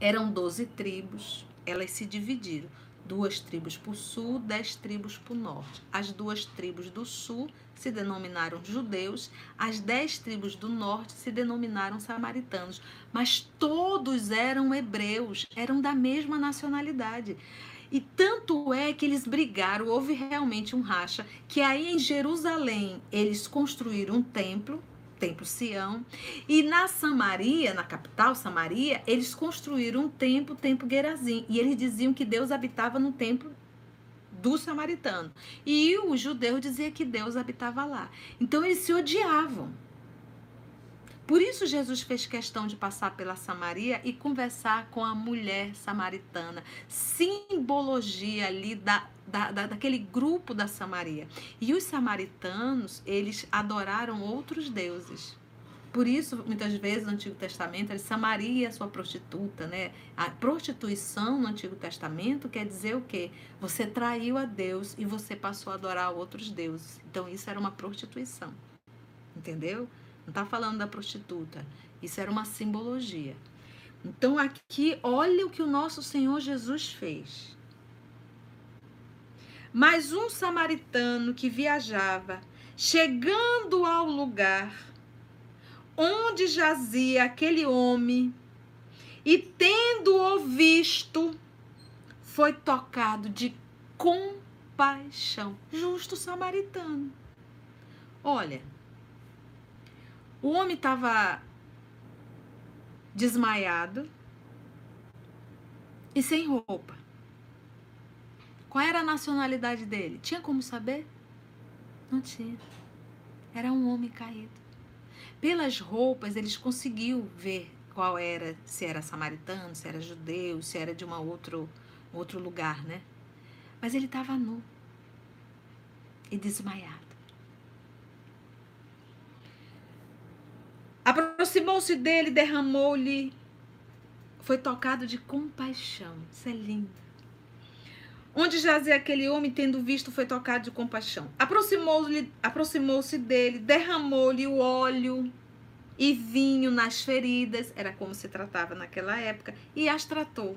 eram doze tribos, elas se dividiram. Duas tribos para o sul, dez tribos para o norte. As duas tribos do sul se denominaram judeus, as dez tribos do norte se denominaram samaritanos. Mas todos eram hebreus, eram da mesma nacionalidade. E tanto é que eles brigaram, houve realmente um racha, que aí em Jerusalém eles construíram um templo, templo Sião, e na Samaria, na capital Samaria, eles construíram um templo, templo Gerazim, e eles diziam que Deus habitava no templo do samaritano. E o judeu dizia que Deus habitava lá. Então eles se odiavam. Por isso Jesus fez questão de passar pela Samaria e conversar com a mulher samaritana, simbologia ali da, da, da, daquele grupo da Samaria. E os samaritanos, eles adoraram outros deuses. Por isso, muitas vezes no Antigo Testamento, ele Samaria é sua prostituta, né? A prostituição no Antigo Testamento quer dizer o quê? Você traiu a Deus e você passou a adorar outros deuses. Então, isso era uma prostituição. Entendeu? Não está falando da prostituta. Isso era uma simbologia. Então aqui, olha o que o nosso Senhor Jesus fez. Mas um samaritano que viajava, chegando ao lugar onde jazia aquele homem, e tendo-o visto, foi tocado de compaixão. Justo samaritano. Olha, o homem estava desmaiado e sem roupa. Qual era a nacionalidade dele? Tinha como saber? Não tinha. Era um homem caído. Pelas roupas, eles conseguiam ver qual era, se era samaritano, se era judeu, se era de uma outro, outro lugar, né? Mas ele estava nu e desmaiado. Aproximou-se dele, derramou-lhe. Foi tocado de compaixão. Isso é lindo. Onde jazia aquele homem, tendo visto, foi tocado de compaixão. Aproximou-se aproximou dele, derramou-lhe o óleo e vinho nas feridas, era como se tratava naquela época, e as tratou.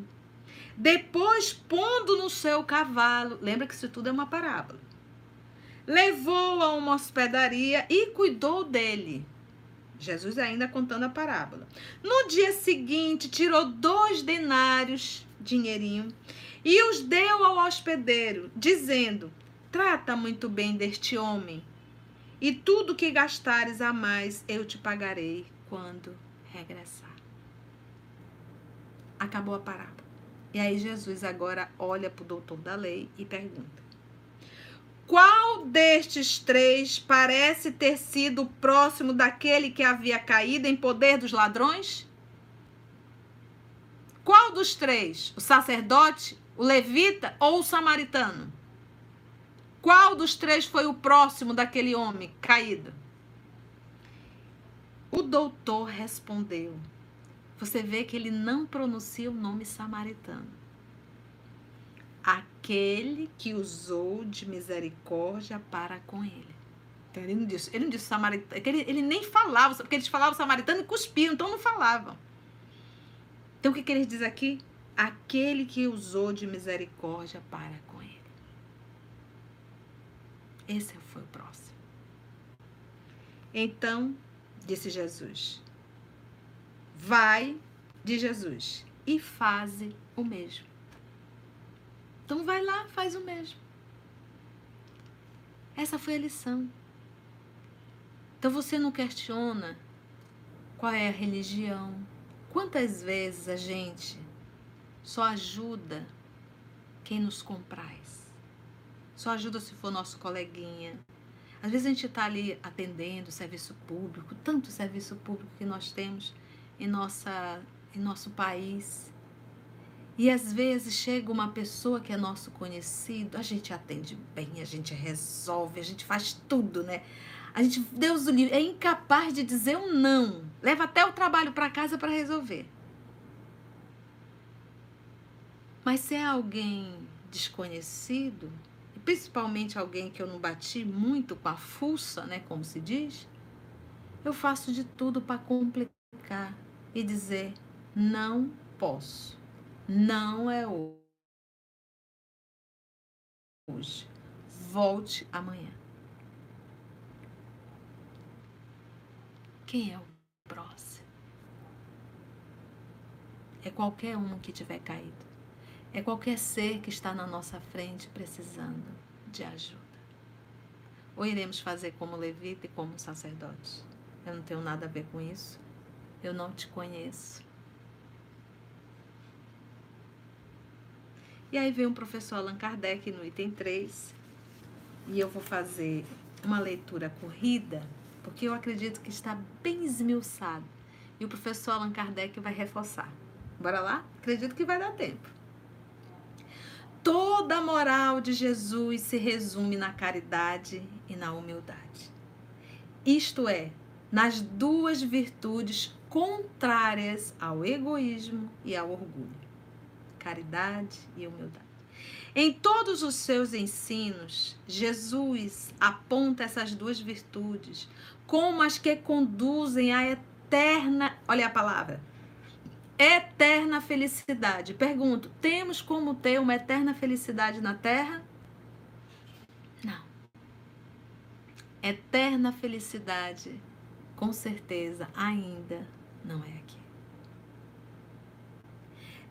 Depois, pondo no seu cavalo, lembra que isso tudo é uma parábola, levou a uma hospedaria e cuidou dele. Jesus ainda contando a parábola. No dia seguinte, tirou dois denários, dinheirinho, e os deu ao hospedeiro, dizendo: Trata muito bem deste homem, e tudo que gastares a mais eu te pagarei quando regressar. Acabou a parábola. E aí Jesus agora olha para o doutor da lei e pergunta: qual destes três parece ter sido próximo daquele que havia caído em poder dos ladrões? Qual dos três? O sacerdote, o levita ou o samaritano? Qual dos três foi o próximo daquele homem caído? O doutor respondeu. Você vê que ele não pronuncia o nome samaritano aquele que usou de misericórdia para com ele. Então, ele não disse, ele não disse samaritano, ele, ele nem falava, porque eles falavam samaritano e cuspiam, então não falavam. Então o que, que eles diz aqui? Aquele que usou de misericórdia para com ele. Esse foi o próximo. Então, disse Jesus, vai de Jesus e faze o mesmo. Então vai lá, faz o mesmo. Essa foi a lição. Então você não questiona qual é a religião. Quantas vezes a gente só ajuda quem nos compraz? Só ajuda se for nosso coleguinha. Às vezes a gente está ali atendendo serviço público, tanto serviço público que nós temos em, nossa, em nosso país. E às vezes chega uma pessoa que é nosso conhecido, a gente atende bem, a gente resolve, a gente faz tudo, né? A gente, Deus do livre, é incapaz de dizer um não. Leva até o trabalho para casa para resolver. Mas se é alguém desconhecido, principalmente alguém que eu não bati muito com a fuça, né, como se diz, eu faço de tudo para complicar e dizer não posso não é hoje. Volte amanhã. Quem é o próximo? É qualquer um que tiver caído. É qualquer ser que está na nossa frente precisando de ajuda. Ou iremos fazer como levita e como sacerdote? Eu não tenho nada a ver com isso. Eu não te conheço. E aí vem o professor Allan Kardec no item 3. E eu vou fazer uma leitura corrida, porque eu acredito que está bem esmiuçado. E o professor Allan Kardec vai reforçar. Bora lá? Acredito que vai dar tempo. Toda a moral de Jesus se resume na caridade e na humildade. Isto é, nas duas virtudes contrárias ao egoísmo e ao orgulho: caridade e humildade. Em todos os seus ensinos, Jesus aponta essas duas virtudes como as que conduzem à eterna, olha a palavra, eterna felicidade. Pergunto: temos como ter uma eterna felicidade na Terra? Não. Eterna felicidade, com certeza, ainda não é aqui.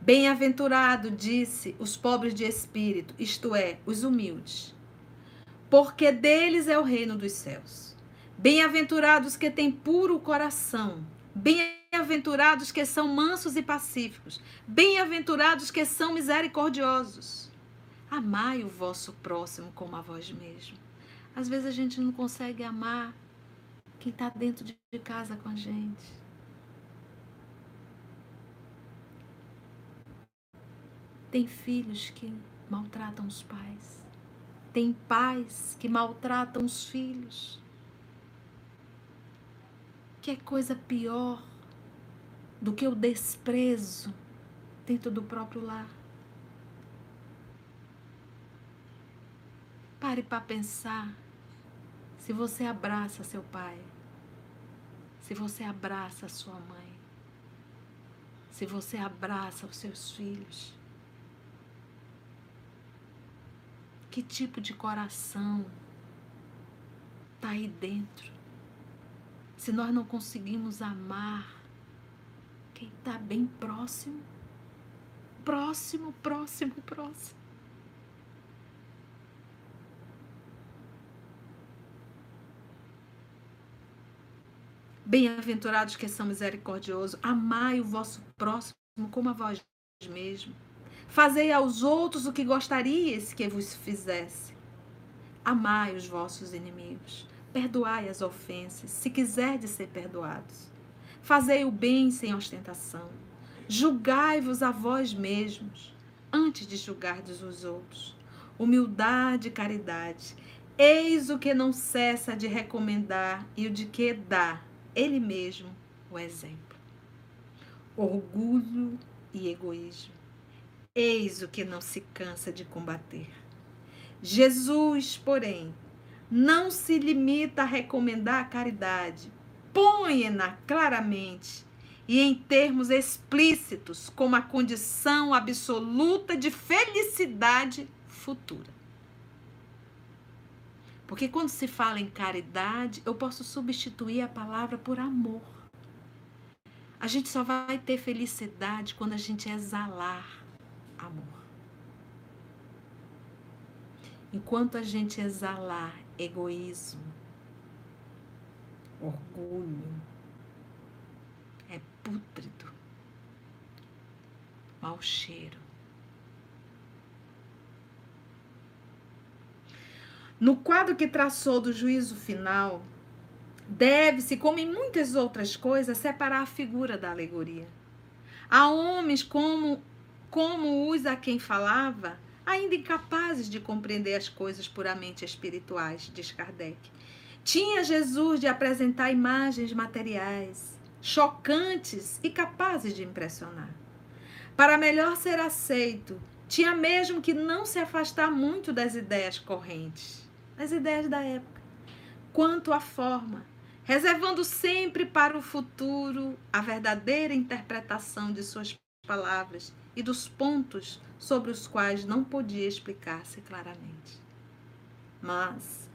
Bem-aventurado, disse os pobres de espírito, isto é, os humildes, porque deles é o reino dos céus. Bem-aventurados que têm puro coração, Bem-aventurados que são mansos e pacíficos. Bem-aventurados que são misericordiosos. Amai o vosso próximo como a vós mesmo. Às vezes a gente não consegue amar quem está dentro de casa com a gente. Tem filhos que maltratam os pais. Tem pais que maltratam os filhos. Que é coisa pior do que o desprezo dentro do próprio lar. Pare para pensar se você abraça seu pai, se você abraça sua mãe, se você abraça os seus filhos. Que tipo de coração está aí dentro? Se nós não conseguimos amar quem está bem próximo. Próximo, próximo, próximo. Bem-aventurados que são misericordiosos, amai o vosso próximo como a vós mesmo. Fazei aos outros o que gostaríeis que vos fizesse. Amai os vossos inimigos, perdoai as ofensas, se quiserdes ser perdoados. Fazei o bem sem ostentação. Julgai-vos a vós mesmos, antes de julgardes os outros. Humildade e caridade. Eis o que não cessa de recomendar e o de que dá ele mesmo o exemplo. Orgulho e egoísmo. Eis o que não se cansa de combater. Jesus, porém, não se limita a recomendar a caridade, põe-na claramente e em termos explícitos como a condição absoluta de felicidade futura. Porque quando se fala em caridade, eu posso substituir a palavra por amor. A gente só vai ter felicidade quando a gente exalar amor. Enquanto a gente exalar egoísmo, orgulho, é pútrido, mau cheiro. No quadro que traçou do juízo final, deve-se, como em muitas outras coisas, separar a figura da alegoria. Há homens como, como os a quem falava, ainda incapazes de compreender as coisas puramente espirituais, diz Kardec, tinha Jesus de apresentar imagens materiais, chocantes e capazes de impressionar. Para melhor ser aceito, tinha mesmo que não se afastar muito das ideias correntes, as ideias da época, quanto à forma, reservando sempre para o futuro a verdadeira interpretação de suas palavras e dos pontos sobre os quais não podia explicar-se claramente. Mas,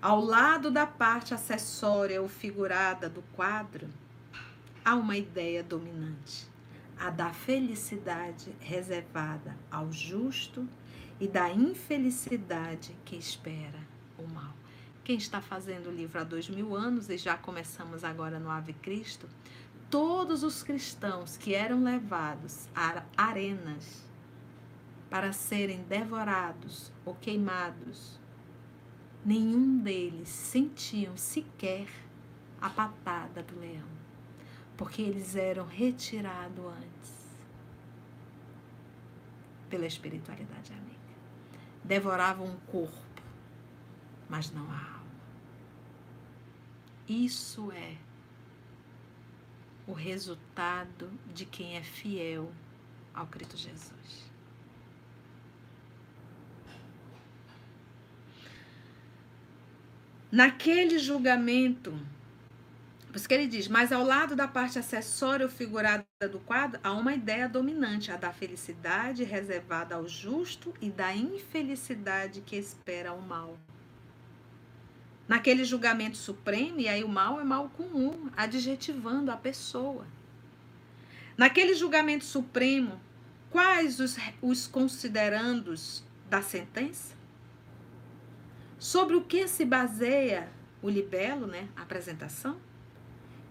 ao lado da parte acessória ou figurada do quadro, há uma ideia dominante, a da felicidade reservada ao justo e da infelicidade que espera o mal. Quem está fazendo o livro há dois mil anos, e já começamos agora no Ave Cristo, todos os cristãos que eram levados a arenas para serem devorados ou queimados, nenhum deles sentiam sequer a patada do leão, porque eles eram retirados antes pela espiritualidade amiga. Devoravam o corpo, mas não a alma. Isso é o resultado de quem é fiel ao Cristo Jesus. Naquele julgamento, por isso que ele diz, mas ao lado da parte acessória ou figurada do quadro, há uma ideia dominante, a da felicidade reservada ao justo e da infelicidade que espera o mal. Naquele julgamento supremo, e aí o mal é mal comum, adjetivando a pessoa. Naquele julgamento supremo, quais os, os considerandos da sentença? Sobre o que se baseia o libelo, né, a apresentação?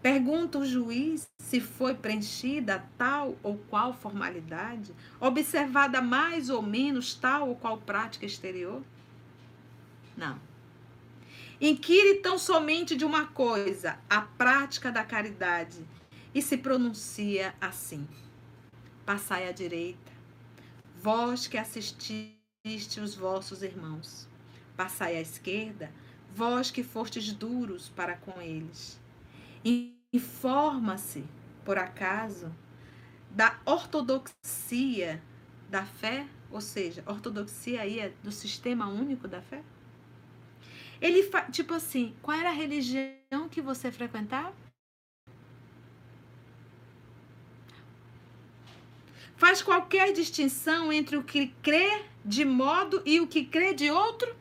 Pergunta o juiz se foi preenchida tal ou qual formalidade, observada mais ou menos tal ou qual prática exterior? Não. Inquire tão somente de uma coisa, a prática da caridade, e se pronuncia assim: Passai à direita, vós que assististe os vossos irmãos. Passai à esquerda, vós que fostes duros para com eles. Informa-se, por acaso, da ortodoxia da fé, ou seja, ortodoxia aí é do sistema único da fé? Ele, tipo assim, qual era a religião que você frequentava? Faz qualquer distinção entre o que crê de modo e o que crê de outro?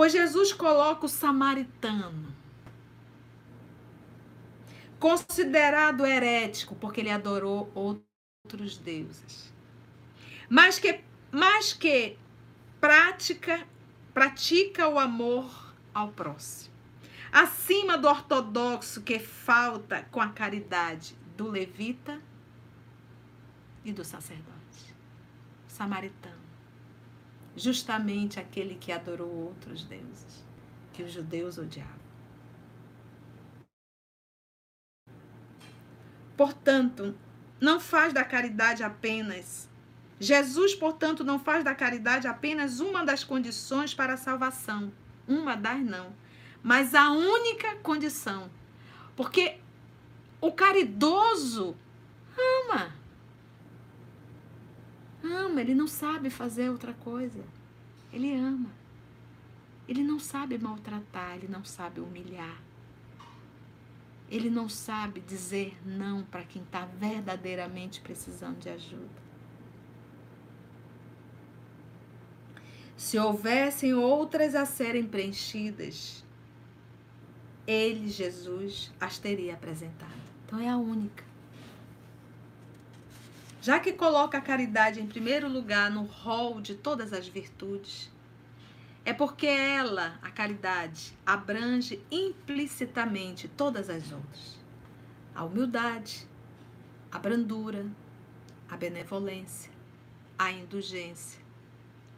Pois Jesus coloca o samaritano, considerado herético, porque ele adorou outros deuses, mas que, mas que prática, pratica o amor ao próximo. Acima do ortodoxo que falta com a caridade do levita e do sacerdote, samaritano justamente aquele que adorou outros deuses, que os judeus odiavam. Portanto, não faz da caridade apenas. Jesus, portanto, não faz da caridade apenas uma das condições para a salvação. Uma das não. Mas a única condição. Porque o caridoso ama ama, ele não sabe fazer outra coisa. Ele ama. Ele não sabe maltratar, ele não sabe humilhar. Ele não sabe dizer não para quem está verdadeiramente precisando de ajuda. Se houvessem outras a serem preenchidas, ele, Jesus, as teria apresentado. Então é a única. Já que coloca a caridade em primeiro lugar no rol de todas as virtudes, é porque ela, a caridade, abrange implicitamente todas as outras. A humildade, a brandura, a benevolência, a indulgência,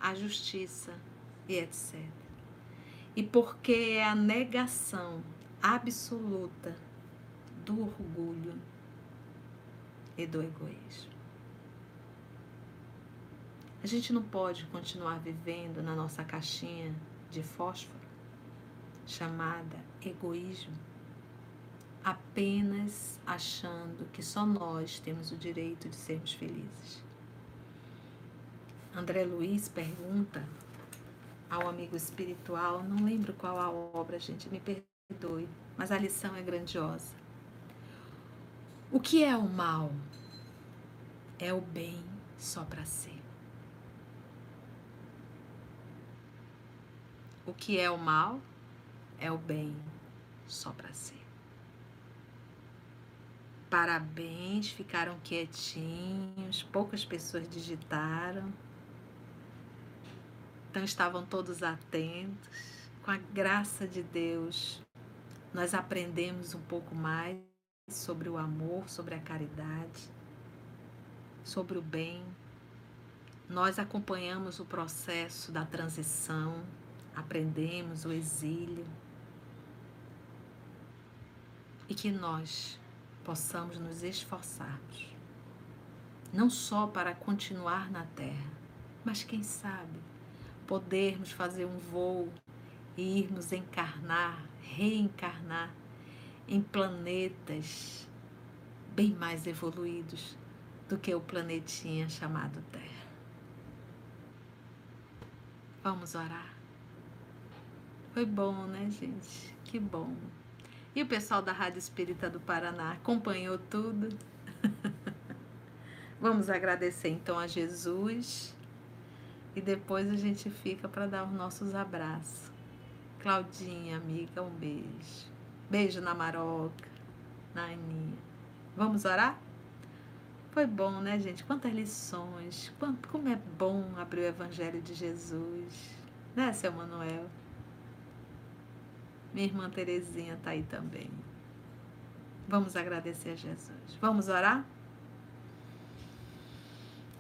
a justiça e etc. E porque é a negação absoluta do orgulho e do egoísmo. A gente não pode continuar vivendo na nossa caixinha de fósforo, chamada egoísmo, apenas achando que só nós temos o direito de sermos felizes. André Luiz pergunta ao amigo espiritual, não lembro qual a obra, gente, me perdoe, mas a lição é grandiosa. O que é o mal? É o bem só para ser. O que é o mal é o bem só para si. Parabéns, ficaram quietinhos, poucas pessoas digitaram. Então estavam todos atentos. Com a graça de Deus, nós aprendemos um pouco mais sobre o amor, sobre a caridade, sobre o bem. Nós acompanhamos o processo da transição, aprendemos o exílio. E que nós possamos nos esforçarmos, não só para continuar na Terra, mas quem sabe podermos fazer um voo e irmos encarnar, reencarnar em planetas bem mais evoluídos do que o planetinha chamado Terra. Vamos orar. Foi bom, né, gente? Que bom. E o pessoal da Rádio Espírita do Paraná acompanhou tudo. (laughs) Vamos agradecer então a Jesus e depois a gente fica para dar os nossos abraços. Claudinha, amiga, um beijo. Beijo na Maroca, na Aninha. Vamos orar? Foi bom, né, gente? Quantas lições. Como é bom abrir o Evangelho de Jesus. Né, seu Manuel? Minha irmã Terezinha está aí também. Vamos agradecer a Jesus. Vamos orar?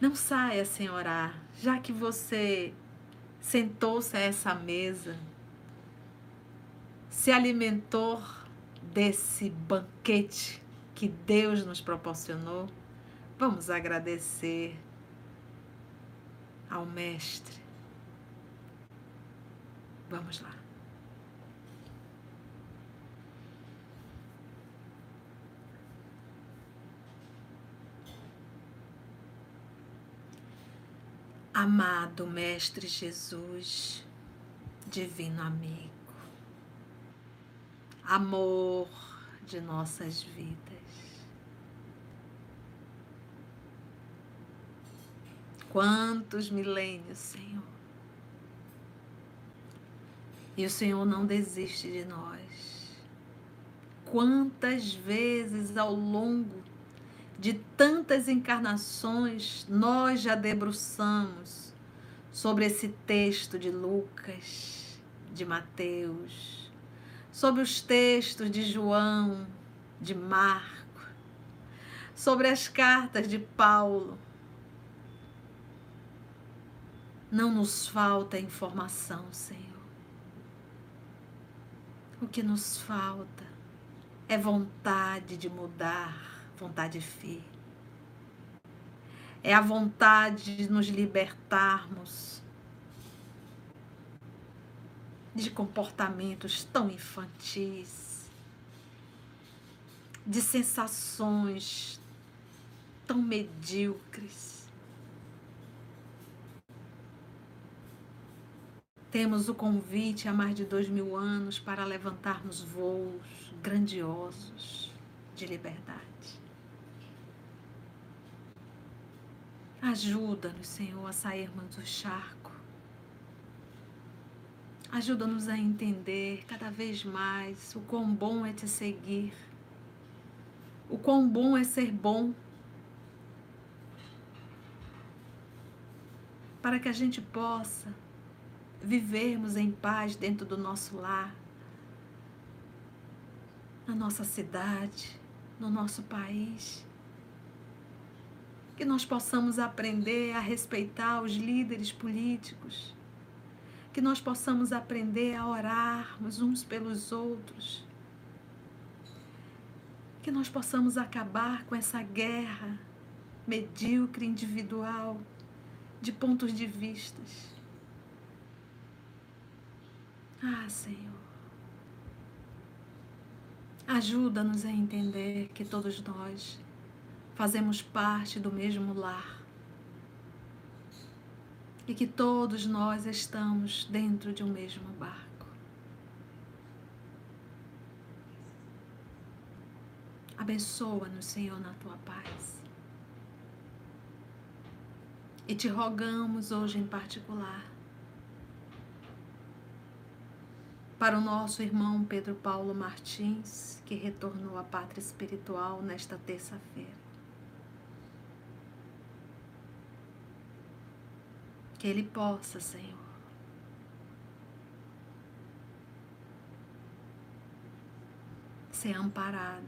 Não saia sem orar, já que você sentou-se a essa mesa, se alimentou desse banquete que Deus nos proporcionou. Vamos agradecer ao Mestre. Vamos lá. Amado Mestre Jesus, Divino Amigo, amor de nossas vidas, quantos milênios, Senhor, e o Senhor não desiste de nós. Quantas vezes ao longo de tantas encarnações, nós já debruçamos sobre esse texto de Lucas, de Mateus, sobre os textos de João, de Marco, sobre as cartas de Paulo. Não nos falta informação, Senhor. O que nos falta é vontade de mudar vontade de fé. É a vontade de nos libertarmos de comportamentos tão infantis, de sensações tão medíocres. Temos o convite há mais de dois mil anos para levantarmos voos grandiosos de liberdade. Ajuda-nos, Senhor, a sairmos do charco. Ajuda-nos a entender cada vez mais o quão bom é te seguir, o quão bom é ser bom, para que a gente possa vivermos em paz dentro do nosso lar, na nossa cidade, no nosso país que nós possamos aprender a respeitar os líderes políticos, que nós possamos aprender a orarmos uns pelos outros, que nós possamos acabar com essa guerra medíocre individual de pontos de vistas. Ah, Senhor, ajuda-nos a entender que todos nós fazemos parte do mesmo lar e que todos nós estamos dentro de um mesmo barco. Abençoa-nos, Senhor, na tua paz. E te rogamos hoje em particular para o nosso irmão Pedro Paulo Martins, que retornou à pátria espiritual nesta terça-feira. Que ele possa, Senhor, ser amparado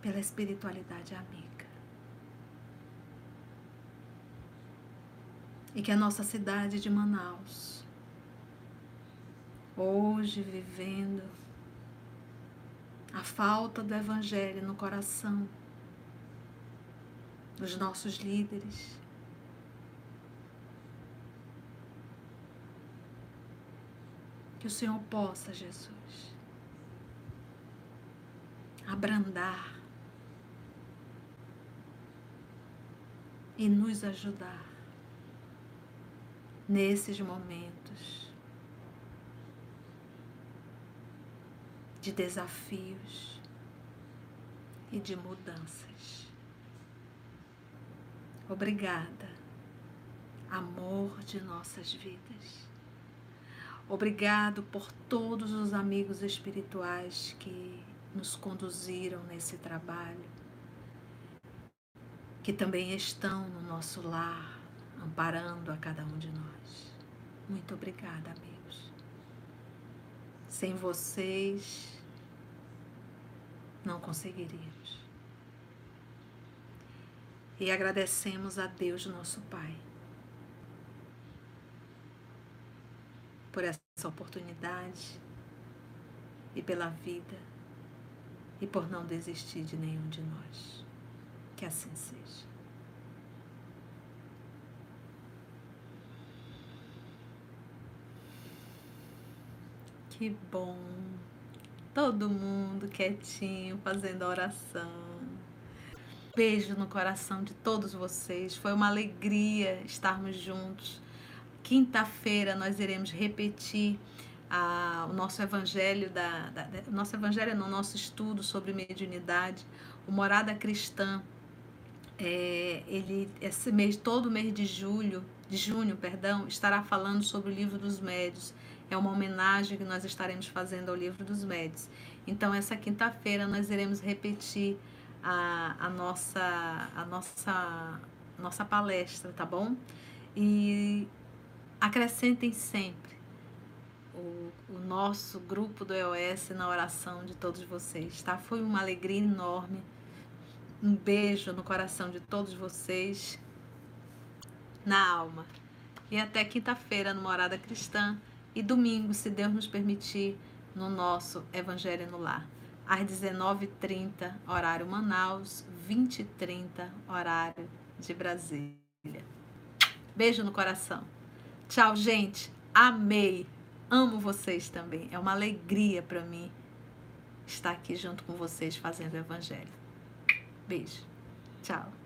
pela espiritualidade amiga. E que a nossa cidade de Manaus hoje vivendo a falta do Evangelho no coração dos nossos líderes. Que o Senhor possa, Jesus, abrandar e nos ajudar nesses momentos de desafios e de mudanças. Obrigada, amor de nossas vidas. Obrigado por todos os amigos espirituais que nos conduziram nesse trabalho, que também estão no nosso lar, amparando a cada um de nós. Muito obrigada, amigos. Sem vocês, não conseguiríamos. E agradecemos a Deus, nosso Pai, por essa oportunidade e pela vida e por não desistir de nenhum de nós. Que assim seja. Que bom todo mundo quietinho, fazendo oração. Beijo no coração de todos vocês. Foi uma alegria estarmos juntos. Quinta-feira nós iremos repetir ah, o nosso evangelho da, da, da, nosso evangelho no nosso estudo sobre mediunidade, o Morada Cristã. É, ele esse mês todo mês de julho, de junho, perdão, estará falando sobre o livro dos médios. É uma homenagem que nós estaremos fazendo ao Livro dos Médios. Então, essa quinta-feira nós iremos repetir a, a, nossa, a nossa, nossa palestra, tá bom? E acrescentem sempre o, o nosso grupo do EOS na oração de todos vocês, tá? Foi uma alegria enorme. Um beijo no coração de todos vocês, na alma. E até quinta-feira no Morada Cristã e domingo, se Deus nos permitir, no nosso Evangelho no Lar. Às 19h30, horário Manaus, 20h30, horário de Brasília. Beijo no coração. Tchau, gente. Amei. Amo vocês também. É uma alegria para mim estar aqui junto com vocês fazendo o Evangelho. Beijo. Tchau.